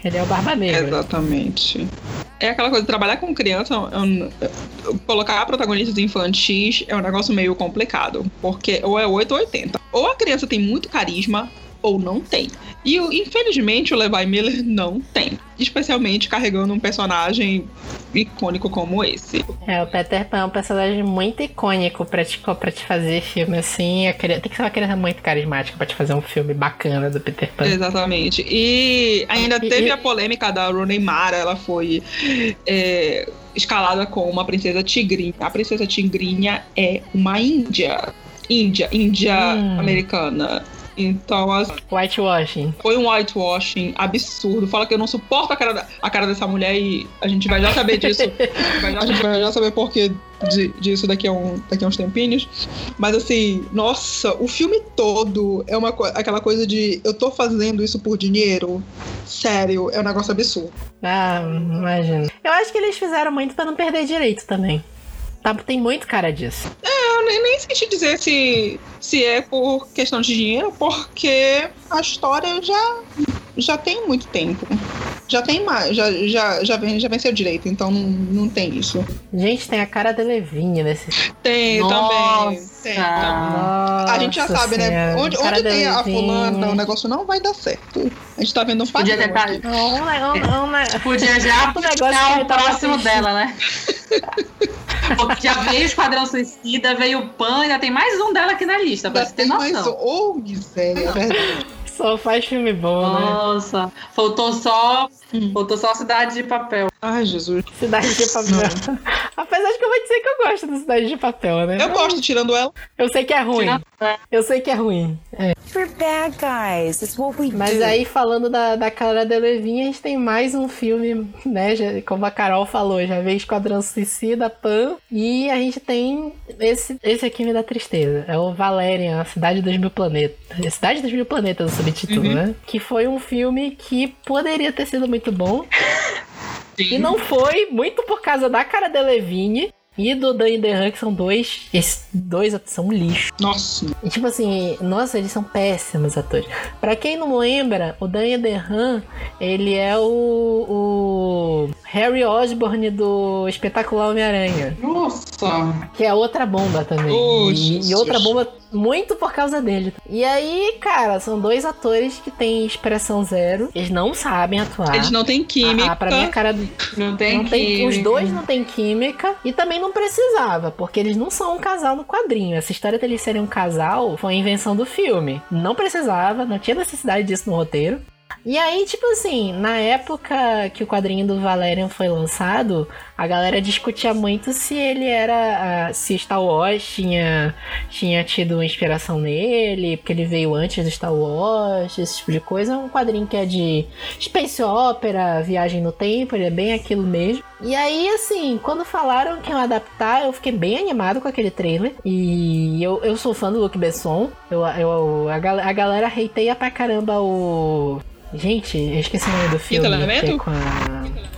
Que ele é o Barba Negra. Exatamente. É aquela coisa, trabalhar com criança, é um- colocar protagonistas infantis é um negócio meio complicado. Porque ou é 8 ou 80. Ou a criança tem muito carisma, ou não tem. E infelizmente o Levi Miller não tem. Especialmente carregando um personagem icônico como esse. É, o Peter Pan é um personagem muito icônico pra te, pra te fazer filme assim. a cri- Tem que ser uma criança muito carismática pra te fazer um filme bacana do Peter Pan. Exatamente. E ainda E- teve e- a polêmica da Rooney Mara, ela foi é, escalada como uma princesa tigrinha. A princesa tigrinha é uma índia. Índia, índia Hum. americana. Então, as- Whitewashing. foi um whitewashing absurdo. Fala que eu não suporto a cara, da- a cara dessa mulher e a gente vai já saber disso. [laughs] Vai já- a gente vai já saber por que de- disso daqui a, um, daqui a uns tempinhos. Mas assim, nossa, o filme todo é uma aquela coisa de eu tô fazendo isso por dinheiro. Sério, é um negócio absurdo. Ah, imagina. Eu acho que eles fizeram muito pra não perder direito também. Tá, tem muito cara disso. Eu nem, nem sei te dizer se, se é por questão de dinheiro, porque a história já, já tem muito tempo. Já tem mais, já, já, já, vem, já venceu direito, então não, não tem isso. Gente, tem a cara de Levinha nesse. Tem também. Tem, também. Nossa A gente já sabe, né? Senhora, Onde, cara onde da tem a fulana, o negócio não vai dar certo. A gente tá vendo um Podia padrão aqui. Não, um, um, um, Podia já [laughs] O negócio o próximo assistindo. dela, né? Porque já veio o Esquadrão Suicida, veio o Pan, ainda tem mais um dela aqui na lista, pra você ter tem mais noção. um. Ô, miséria, é verdade. Só faz filme bom, né? Nossa, faltou só, faltou só Cidade de Papel. Ai, Jesus. Cidade de Papel. [laughs] Apesar de que eu vou dizer que eu gosto da Cidade de Papel, né? Eu gosto, tirando ela. Eu sei que é ruim. Eu sei que é ruim. É. We're bad guys. It's what we Mas do. aí, falando da, da Cara Delevingne, a gente tem mais um filme, né? já- como a Carol falou, já veio Esquadrão Suicida, Pan. E a gente tem esse, esse aqui me dá tristeza. É o Valerian, a Cidade dos Mil Planetas. A Cidade dos Mil Planetas, o subtítulo, né? Que foi um filme que poderia ter sido muito bom. E não foi, muito por causa da Cara Delevingne. E do Danny DeHaan, que são dois. Esses dois são um lixo. Nossa. E tipo assim, nossa, eles são péssimos atores. Pra quem não lembra, o Daniel DeHaan, ele é o, o Harry Osborn do Espetacular Homem-Aranha, Nossa. que é outra bomba também. Oh, e, e outra bomba muito por causa dele. E aí, cara, são dois atores que têm expressão zero. Eles não sabem atuar. Eles não têm química. Ah, pra mim, a cara Não tem não tem, os dois não tem química e também não precisava, porque eles não são um casal no quadrinho. Essa história deles serem um casal foi a invenção do filme. Não precisava, não tinha necessidade disso no roteiro. E aí, tipo assim, na época que o quadrinho do Valerian foi lançado, a galera discutia muito se ele era. ah, se Star Wars tinha, tinha tido uma inspiração nele, porque ele veio antes do Star Wars, esse tipo de coisa. É um quadrinho que é de space opera, viagem no tempo, ele é bem aquilo mesmo. E aí, assim, quando falaram que iam adaptar, eu fiquei bem animado com aquele trailer. E eu, eu sou fã do Luke Besson. Eu, eu, a, a galera hateia pra caramba o. Gente, eu esqueci o nome do filme. Elemento? que é com a-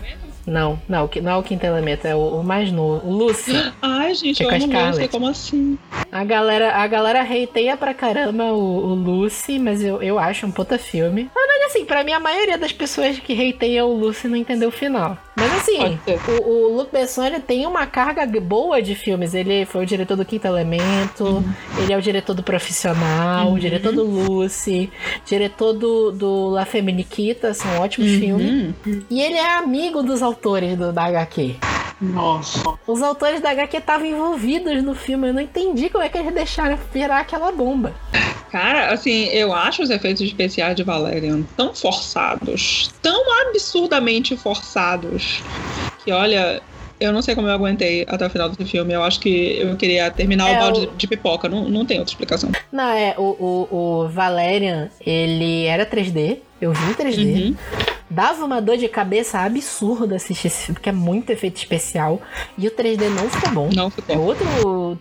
Não, não, não é o Quinto Elemento, é o, o mais novo, o Lucy. [gasps] Ai, gente, é eu amo. Lucy, como assim? A galera, a galera hateia pra caramba o, o Lucy, mas eu, eu acho um puta filme. Na verdade, assim, pra mim, a maioria das pessoas que hateiam o Lucy não entendeu o final. Mas assim, o, o Luc Besson ele tem uma carga boa de filmes. Ele foi o diretor do Quinto Elemento, ele é o diretor do Profissional, o diretor do Lucy, diretor do, do La Femme Nikita, são ótimos filmes. Hum. E ele é amigo dos autores do, da HQ. Nossa. Os autores da HQ estavam envolvidos no filme. Eu não entendi como é que eles deixaram virar aquela bomba. Cara, assim, eu acho os efeitos especiais de Valerian tão forçados, tão absurdamente forçados, que olha, eu não sei como eu aguentei até o final desse filme. Eu acho que eu queria terminar É, o balde o- de pipoca, não, não tem outra explicação. Não, é, o, o, o Valerian, ele era 3D. Eu vi em 3D. Uhum. Dava uma dor de cabeça absurda assistir esse filme, porque é muito efeito especial. E o 3D não ficou bom. Não É ficou. outro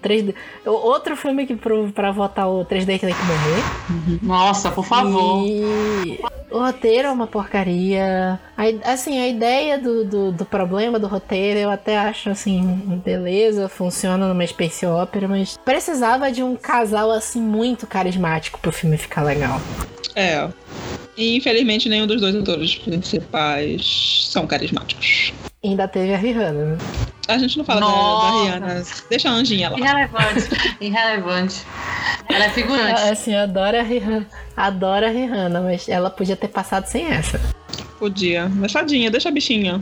3D. é Outro filme que pro, pra votar o 3D que tem que morrer. Nossa, por favor. E o roteiro é uma porcaria. A assim, a ideia do, do, do problema do roteiro eu até acho assim, beleza, funciona numa space opera, mas precisava de um casal assim muito carismático pro filme ficar legal. É. E infelizmente nenhum dos dois atores principais são carismáticos. E ainda teve a Rihanna, né? A gente não fala da, Nossa. da Rihanna. Deixa a Anjinha lá. Irrelevante. Irrelevante. Ela é figurante. Assim, eu adoro a Rihanna. Adoro a Rihanna, mas ela podia ter passado sem essa. Podia. Mas tadinha, deixa a bichinha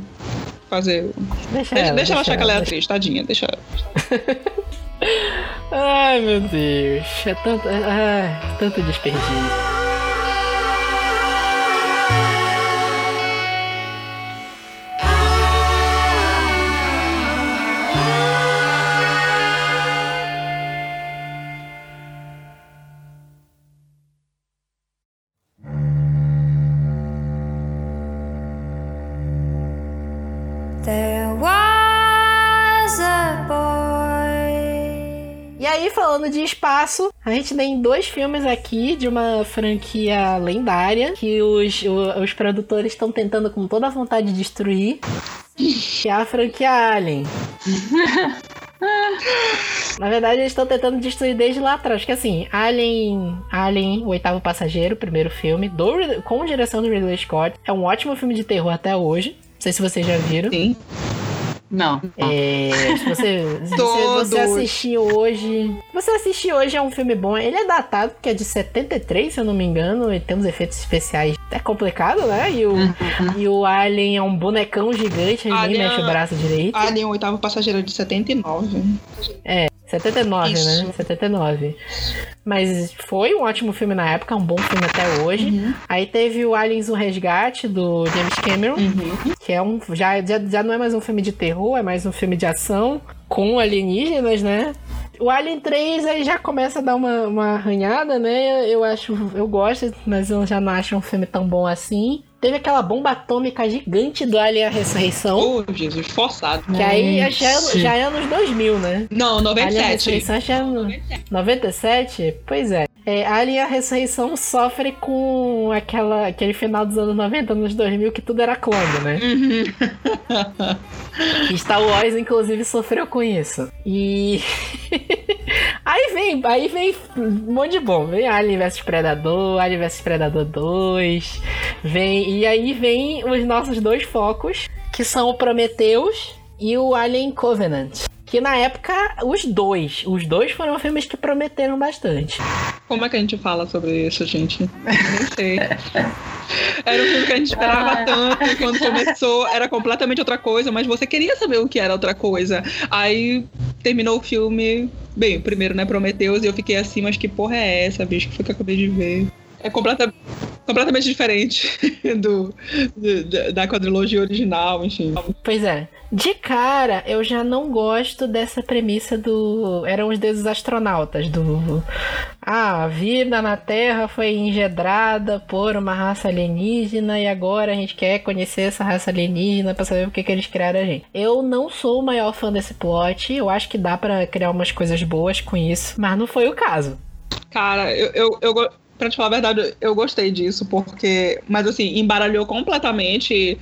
fazer. Deixa, Deixa, ela, deixa ela achar que ela é deixa- atriz, tadinha, deixa ela. [laughs] Ai, meu Deus. É tanto, ai, tanto desperdício. Espaço, a gente tem dois filmes aqui de uma franquia lendária que os, os produtores estão tentando com toda a vontade de destruir. Que é a franquia Alien. [laughs] Na verdade, eles estão tentando destruir desde lá atrás. Que assim, Alien, Alien, o oitavo passageiro, primeiro filme, do, com direção do Ridley Scott. É um ótimo filme de terror até hoje. Não sei se vocês já viram. Sim. Não. É, se você, se você, assistir hoje. Se você assistir hoje é um filme bom. Ele é datado, porque é de 73, se eu não me engano, e tem uns efeitos especiais. É complicado, né? E o, e o Alien é um bonecão gigante, ele nem Alien- mexe o braço direito. Alien, o oitavo passageiro de 79. 79, Isso. né? 79. Mas foi um ótimo filme na época, um bom filme até hoje. Aí teve o Aliens o Resgate, do James Cameron. Que é um. Já, já, já não é mais um filme de terror, é mais um filme de ação com alienígenas, né? O Alien 3 aí já começa a dar uma, uma arranhada, né? Eu acho. Eu gosto, mas eu já não acho um filme tão bom assim. Teve aquela bomba atômica gigante do Alien a Ressurreição. Oh, Jesus, forçado. Que aí já, é- já é anos 2000, né? Não, Alien a 97. Ressurreição já é no 97? Pois é. É. Alien a Ressurreição sofre com aquela, aquele final dos anos 90, anos 2000, que tudo era clone, né? [laughs] E Star Wars, inclusive, sofreu com isso. E. [laughs] aí vem, aí vem um monte de bom. Vem Alien vs Predador, Alien vs Predador 2. Vem, e aí vem os nossos dois focos, que são o Prometheus e o Alien Covenant. Que na época, os dois. Os dois foram filmes que prometeram bastante. Como é que a gente fala sobre isso, gente? Nem sei. Era um filme que a gente esperava tanto e quando começou era completamente outra coisa, mas você queria saber o que era outra coisa. Aí terminou o filme. Bem, o primeiro, né, Prometheus, e eu fiquei assim, mas que porra é essa, bicho? Que foi que eu acabei de ver? É completa, completamente diferente [laughs] do, do- da quadrilogia original, enfim. Pois é. De cara, eu já não gosto dessa premissa do. Eram os deuses astronautas, do. Ah, a vida na Terra foi engedrada por uma raça alienígena e agora a gente quer conhecer essa raça alienígena pra saber por que, eles criaram a gente. Eu não sou o maior fã desse plot, eu acho que dá pra criar umas coisas boas com isso, mas não foi o caso. Cara, eu, eu, pra te falar a verdade, eu gostei disso, porque. Mas assim, embaralhou completamente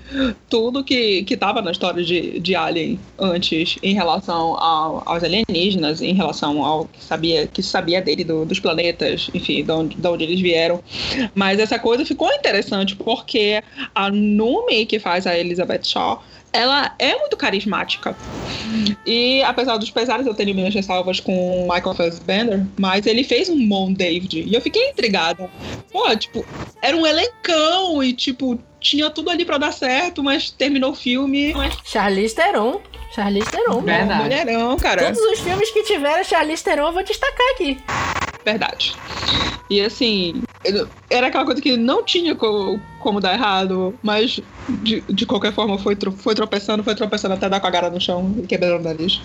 tudo que, que tava na história de, de Alien antes em relação ao- aos alienígenas, em relação ao que sabia, que sabia dele, do- dos planetas, enfim, de onde, de onde eles vieram. Mas essa coisa ficou interessante porque a Numi, que faz a Elizabeth Shaw, ela é muito carismática. E apesar dos pesares, eu tenho minhas ressalvas com o Michael Fassbender, mas ele fez um bom David. E eu fiquei intrigada. Pô, tipo, era um elencão e, tipo, tinha tudo ali pra dar certo, mas terminou o filme. Charlize Theron. Charlize Theron. Verdade. Mulherão, cara. Todos os filmes que tiveram Charlize Theron eu vou destacar aqui. Verdade. E assim, era aquela coisa que não tinha co- como dar errado, mas de, de qualquer forma foi, tro- foi tropeçando, foi tropeçando até dar com a cara no chão e quebrando o nariz.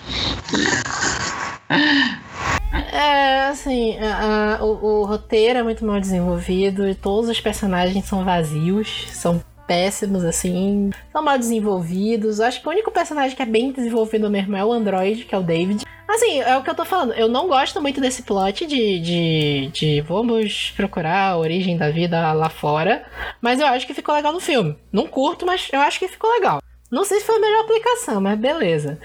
É, assim, a- a- o, o roteiro é muito mal desenvolvido e todos os personagens são vazios, são péssimos, assim, são mal desenvolvidos. Acho que o único personagem que é bem desenvolvido mesmo é o Android, que é o David. Assim, é o que eu tô falando. Eu não gosto muito desse plot de, de, de vamos procurar a origem da vida lá fora, mas eu acho que ficou legal no filme. Não curto, mas eu acho que ficou legal. Não sei se foi a melhor aplicação, mas beleza.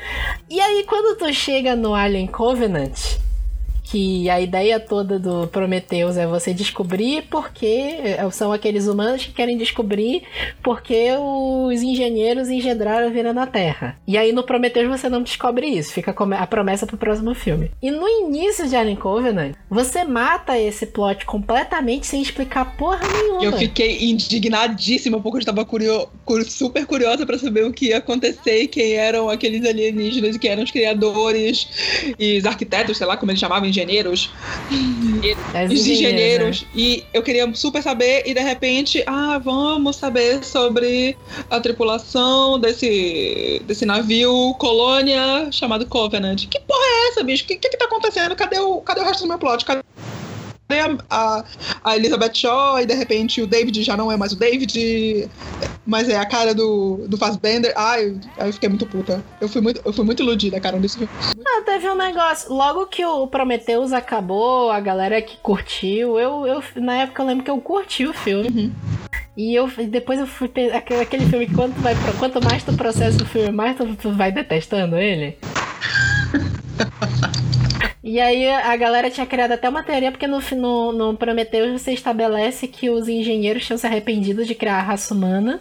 E aí, quando tu chega no Alien Covenant, que a ideia toda do Prometheus é você descobrir porque são aqueles humanos que querem descobrir porque os engenheiros engendraram a vida na Terra. E aí no Prometheus você não descobre isso, fica a promessa pro próximo filme. E no início de Alien Covenant, você mata esse plot completamente sem explicar porra nenhuma. Eu fiquei indignadíssima porque eu estava super curiosa para saber o que ia acontecer e quem eram aqueles alienígenas, que eram os criadores e os arquitetos, sei lá como eles chamavam, engenheiros. As os engenheiros. né? E eu queria super saber, e de repente, ah, vamos saber sobre a tripulação desse, desse navio colônia chamado Covenant. Que porra é essa, bicho? O que, que, que tá acontecendo? Cadê o, cadê o resto do meu plot? Cadê a, a, Elizabeth Shaw e de repente o David já não é mais o David, mas é a cara do, do Fassbender. Ai, eu, eu fiquei muito puta. Eu fui muito, eu fui muito iludida, cara, nesse filme. Ah, teve um negócio. Logo que o Prometheus acabou, a galera que curtiu, eu, eu na época eu lembro que eu curti o filme. E eu depois eu fui aquele, aquele filme que quanto, vai, quanto mais tu processa o filme, mais tu, tu vai detestando ele. [laughs] E aí a galera tinha criado até uma teoria, porque no, no, no Prometheus você estabelece que os engenheiros tinham se arrependido de criar a raça humana.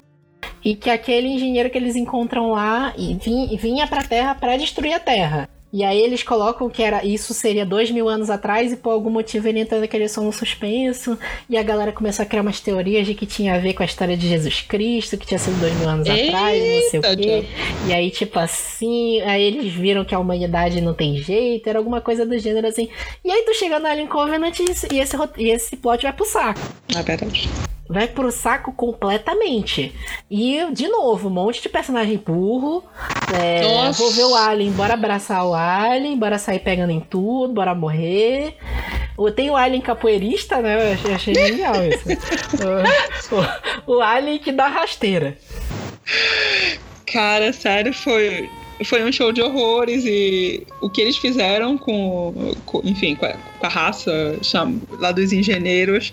E que aquele engenheiro que eles encontram lá vin- vinha pra Terra pra destruir a Terra. E aí eles colocam que era isso seria dois mil anos atrás e por algum motivo ele entrou naquele som no suspenso. E a galera começou a criar umas teorias de que tinha a ver com a história de Jesus Cristo, que tinha sido dois mil anos atrás, não sei o Eita, quê. E aí, tipo assim, aí eles viram que a humanidade não tem jeito, era alguma coisa do gênero assim. E aí tu chega no Alien Covenant e esse- e e esse plot vai pro saco. É verdade. Vai pro saco completamente. E, de novo, um monte de personagem burro. É, vou ver o Alien, bora abraçar o Alien, bora sair pegando em tudo, bora morrer. Tem o Alien capoeirista, né? Eu achei, achei genial isso. [laughs] o, o, o Alien que dá rasteira. Cara, sério, foi, foi um show de horrores e o que eles fizeram com, com- enfim, com a, com a raça lá dos engenheiros.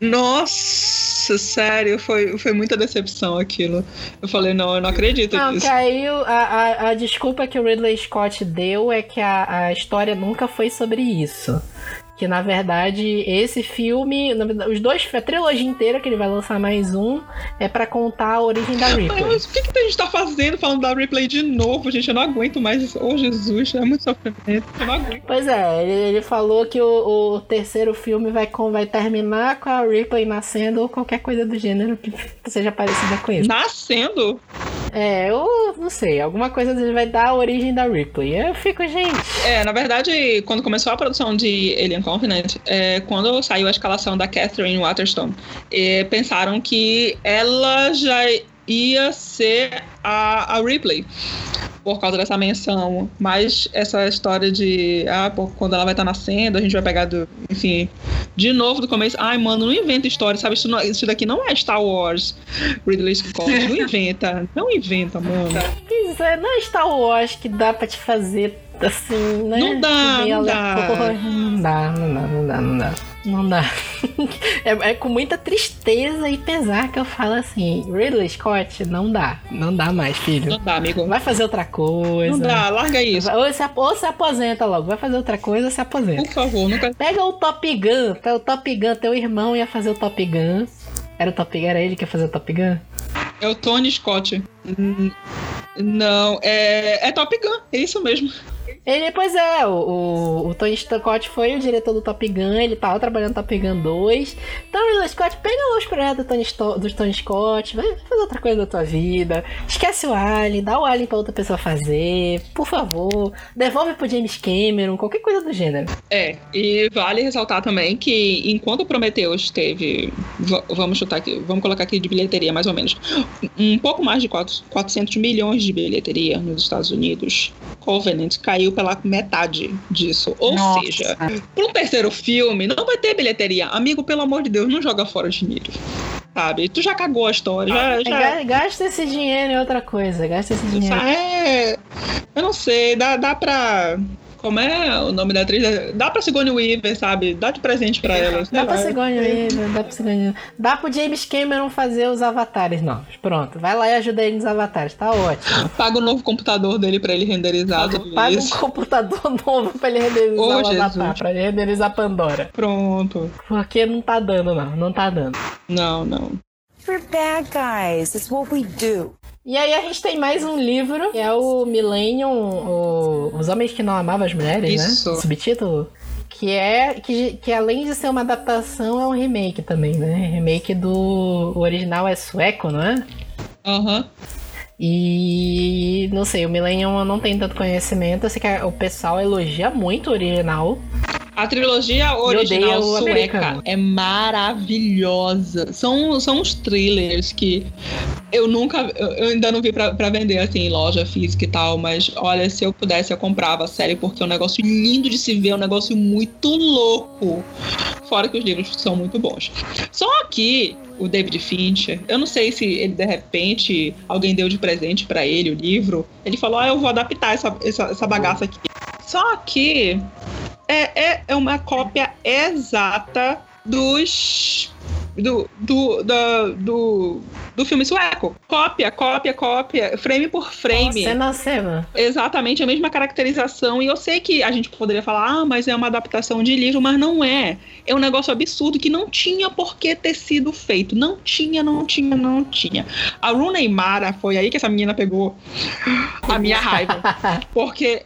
Nossa, sério, foi, foi muita decepção aquilo. Eu falei, não, eu não acredito Não, nisso. o- a, a, a desculpa que o Ridley Scott deu é que a, a história nunca foi sobre isso. Que na verdade esse filme, verdade, os dois, a trilogia inteira que ele vai lançar mais um, é pra contar a origem da Ai, Ripley. mas o que, que a gente tá fazendo falando da replay de novo, gente? Eu não aguento mais isso. Oh, Jesus, é muito sofrimento. Eu não aguento. Pois é, ele, ele falou que o, o terceiro filme vai, vai terminar com a Ripley nascendo ou qualquer coisa do gênero que seja parecida com isso. Nascendo? É, eu não sei, alguma coisa vai dar a origem da Ripley. Eu fico, gente. É, na verdade, quando começou a produção de Alien Covenant, é, quando saiu a escalação da Catherine Waterstone, é, pensaram que ela já ia ser a, a Ripley. Por causa dessa menção. Mas essa história de. Ah, pô, quando ela vai estar nascendo, a gente vai pegar do. Enfim. De novo do começo. Ai, mano, não inventa história, sabe? Isso, não- isso daqui não é Star Wars. Ridley Scott. Não inventa. [laughs] Não inventa, mano. Isso é, não é Star Wars que dá pra te fazer assim, né? Não dá, não dá. Não dá, não dá, não dá, não dá. Não dá. [laughs] É, é com muita tristeza e pesar que eu falo assim, Ridley Scott, não dá. Não dá mais, filho. Não dá, amigo. Vai fazer outra coisa. Não dá, larga isso. Ou se, ou se aposenta logo. Vai fazer outra coisa ou se aposenta. Por favor, nunca. Pega o Top Gun. tá, O Top Gun, teu irmão ia fazer o Top Gun. Era o Top Gun? Era ele que ia fazer o Top Gun? É o Tony Scott. Hum, Não, é, é Top Gun, é isso mesmo. Ele, pois é, o, o, o Tony Scott foi o diretor do Top Gun, ele tava trabalhando no Top Gun 2. Então, Ridley Scott, pega os projetos do Tony, do Tony Scott, vai fazer outra coisa da tua vida. Esquece o Alien, dá o Alien pra outra pessoa fazer, por favor. Devolve pro James Cameron, qualquer coisa do gênero. É, e vale ressaltar também que enquanto Prometheus teve, va- vamos chutar aqui, vamos colocar aqui de bilheteria mais ou menos, um pouco mais de quatro- 400 milhões de bilheteria nos Estados Unidos, Covenant caiu pela metade disso. Ou Nossa. seja, para um terceiro filme não vai ter bilheteria. Amigo, pelo amor de Deus, não joga fora dinheiro. Sabe? Tu já cagou a história, já, já, Ga- Gasta esse dinheiro em outra coisa, gasta esse dinheiro. É, eu não sei, dá, dá pra Como é o nome da atriz? Dá pra Sigourney Weaver, sabe? Dá de presente pra ela. Dá pra lá. Sigourney Weaver, dá pra Sigourney Weaver. Dá pro James Cameron fazer os avatares, não. Pronto, vai lá e ajuda ele nos avatares, tá ótimo. Paga o novo computador dele pra ele renderizar tudo Paga um computador [laughs] novo pra ele renderizar Ô, o avatar, Jesus. pra ele renderizar Pandora. Pronto. Porque não tá dando, não, não tá dando. Não, não. We're bad guys. It's what we do. E aí a gente tem mais um livro, que é o Millennium, o- Os Homens que Não Amavam as Mulheres, Isso. né? Subtítulo. Que é, que, que além de ser uma adaptação, é um remake também, né? Remake do o original é sueco, não é? Aham. E não sei, o Millennium eu não tenho tanto conhecimento. Eu sei que o pessoal elogia muito o original. A trilogia original sueca é maravilhosa. São, são uns thrillers que eu nunca. Eu ainda não vi pra, pra vender assim em loja física e tal, mas olha, se eu pudesse, eu comprava a série, porque é um negócio lindo de se ver, é um negócio muito louco. Fora que os livros são muito bons. Só que o David Fincher, eu não sei se ele de repente alguém deu de presente pra ele o livro. Ele falou: Ah, eu vou adaptar essa, essa, essa bagaça aqui. Só que é, é, é uma cópia exata dos. Do, do, da- do, do filme sueco. Cópia, cópia, cópia, frame por frame. Cena a cena. Exatamente a mesma caracterização. E eu sei que a gente poderia falar, ah, mas é uma adaptação de livro, mas não é. É um negócio absurdo que não tinha por que ter sido feito. Não tinha, não tinha, não tinha. A Rooney Mara, foi aí que essa menina pegou a minha raiva. [laughs] Porque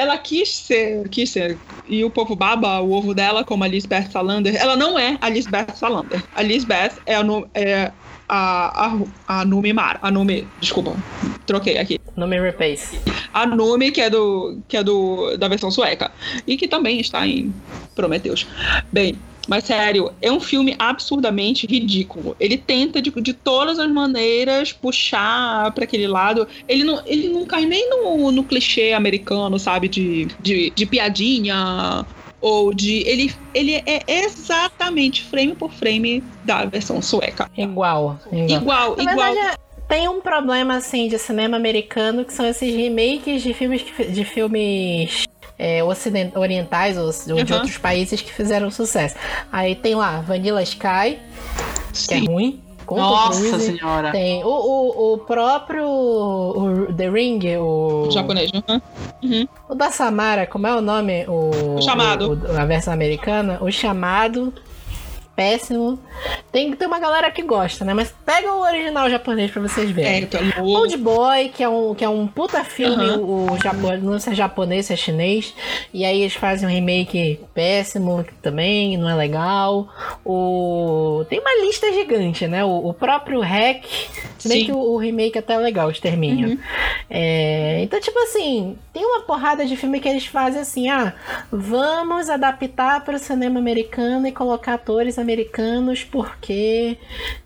ela quis ser, quis ser, e o povo baba o ovo dela como a Lisbeth Salander. Ela não é a Lisbeth Salander. A Lisbeth é a, é a, a, a Numi Mara. A Numi, desculpa, troquei aqui. No me repace. A Numi, que é do que é do da versão sueca e que também está em Prometheus. Bem, mas sério, é um filme absurdamente ridículo. Ele tenta de, de todas as maneiras puxar para aquele lado. Ele não, ele não cai nem no, no clichê americano, sabe, de, de, de piadinha ou de ele ele é exatamente frame por frame da versão sueca. Igual. Igual. Igual, igual. verdade, tem um problema assim de cinema americano que são esses remakes de filmes que- de filmes é, ocident- orientais ou ou de Uhum. outros países que fizeram sucesso. Aí tem lá Vanilla Sky, que é Sim. ruim. com Tom Nossa Cruise. senhora. Tem o, o, o próprio o The Ring, o, O japonês. uhum. o da Samara, como é o nome? O, O Chamado. a versão americana. O chamado. Péssimo. Tem que ter uma galera que gosta, né? Mas pega o original japonês pra vocês verem. É, é louco. Old Boy, que é um, que é um puta filme, o, japonês, não sei se é japonês, se é chinês. E aí eles fazem um remake péssimo que também, não é legal. O... Tem uma lista gigante, né? O, o próprio Hack, se bem que o, o remake até é legal, o Extermínio. É, Então, tipo assim, tem uma porrada de filme que eles fazem assim, ah, vamos adaptar para o cinema americano e colocar atores americanos porque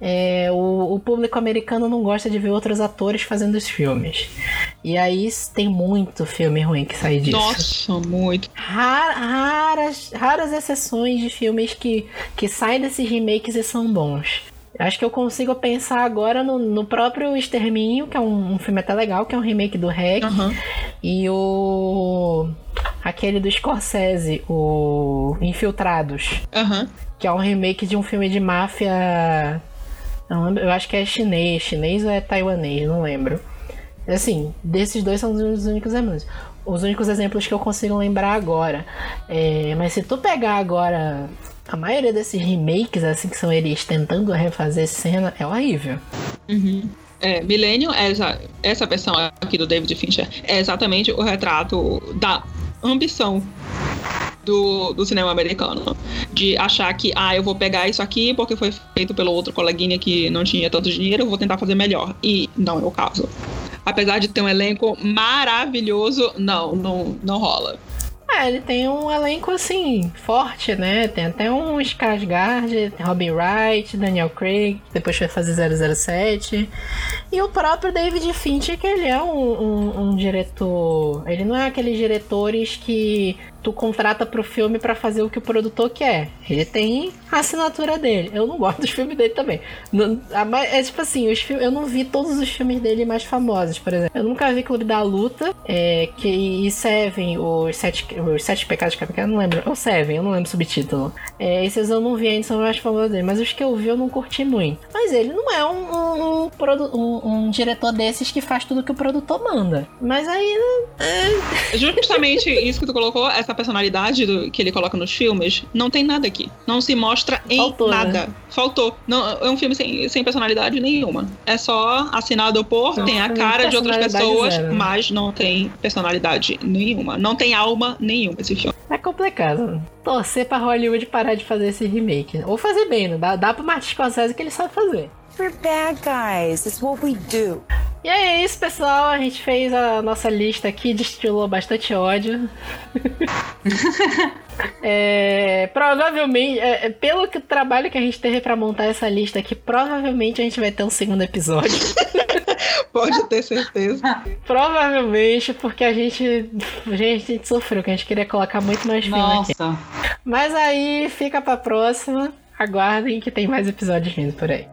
é, o, o público americano não gosta de ver outros atores fazendo os filmes. E aí tem muito filme ruim que sai disso. Nossa, muito. Ra- raras, raras exceções de filmes que, que saem desses remakes e são bons. Acho que eu consigo pensar agora no, no próprio Extermínio, que é um, um filme até legal, que é um remake do Hack. Aham. E o. aquele do Scorsese, o Infiltrados, Aham. Que é um remake de um filme de máfia. Eu acho que é chinês, chinês ou é taiwanês, não lembro. Assim, desses dois são os únicos exemplos. Os únicos exemplos que eu consigo lembrar agora. É, mas se tu pegar agora a maioria desses remakes, assim, que são eles tentando refazer cena, é horrível. Uhum. É, Millennium, é essa, essa versão aqui do David Fincher, é exatamente o retrato da ambição do, do cinema americano. De achar que, ah, eu vou pegar isso aqui porque foi feito pelo outro coleguinha que não tinha tanto dinheiro, eu vou tentar fazer melhor. E não é o caso. Apesar de ter um elenco maravilhoso, não, não, não rola. É, ele tem um elenco assim, forte, né? Tem até um Skarsgård, Robin Wright, Daniel Craig, depois foi fazer 007. E o próprio David Fincher, que ele é um, um- um diretor. Ele não é aqueles diretores que tu contrata pro filme pra fazer o que o produtor quer. Ele tem a assinatura dele. Eu não gosto dos filmes dele também. É tipo assim, os filmes, eu não vi todos os filmes dele mais famosos, por exemplo. Eu nunca vi Clube da Luta, é, que, e Seven, os Sete, os sete Pecados Capitais, eu não lembro. Ou Seven, eu não lembro o subtítulo. É, esses eu não vi ainda, são mais famosos dele. Mas os que eu vi eu não curti muito. Mas ele não é um, um, um um- diretor desses que faz tudo que o produtor manda. Mas aí, é, Justamente isso que tu colocou, essa personalidade do- que ele coloca nos filmes, não tem nada aqui. Não se mostra em Faltou, né? nada. Faltou. Não, é um filme sem, sem personalidade nenhuma. É só assinado por, Não, tem a cara de outras pessoas, zero. mas não tem personalidade nenhuma. Não tem alma nenhuma esse filme. É complicado. Torcer pra Hollywood parar de fazer esse remake. Ou fazer bem, né? Dá, dá pro Martin Scorsese que ele sabe fazer. We're bad guys. It's what we do. E aí é isso, pessoal. A gente fez a nossa lista aqui, destilou bastante ódio. [laughs] É, provavelmente, é, é, pelo que, trabalho que a gente teve pra montar essa lista aqui, provavelmente a gente vai ter um segundo episódio. [laughs] Pode ter certeza. provavelmente, porque a gente, a gente, a gente sofreu, que a gente queria colocar muito mais filme aqui. Nossa. Mas aí fica pra próxima. Aguardem que tem mais episódios vindo por aí.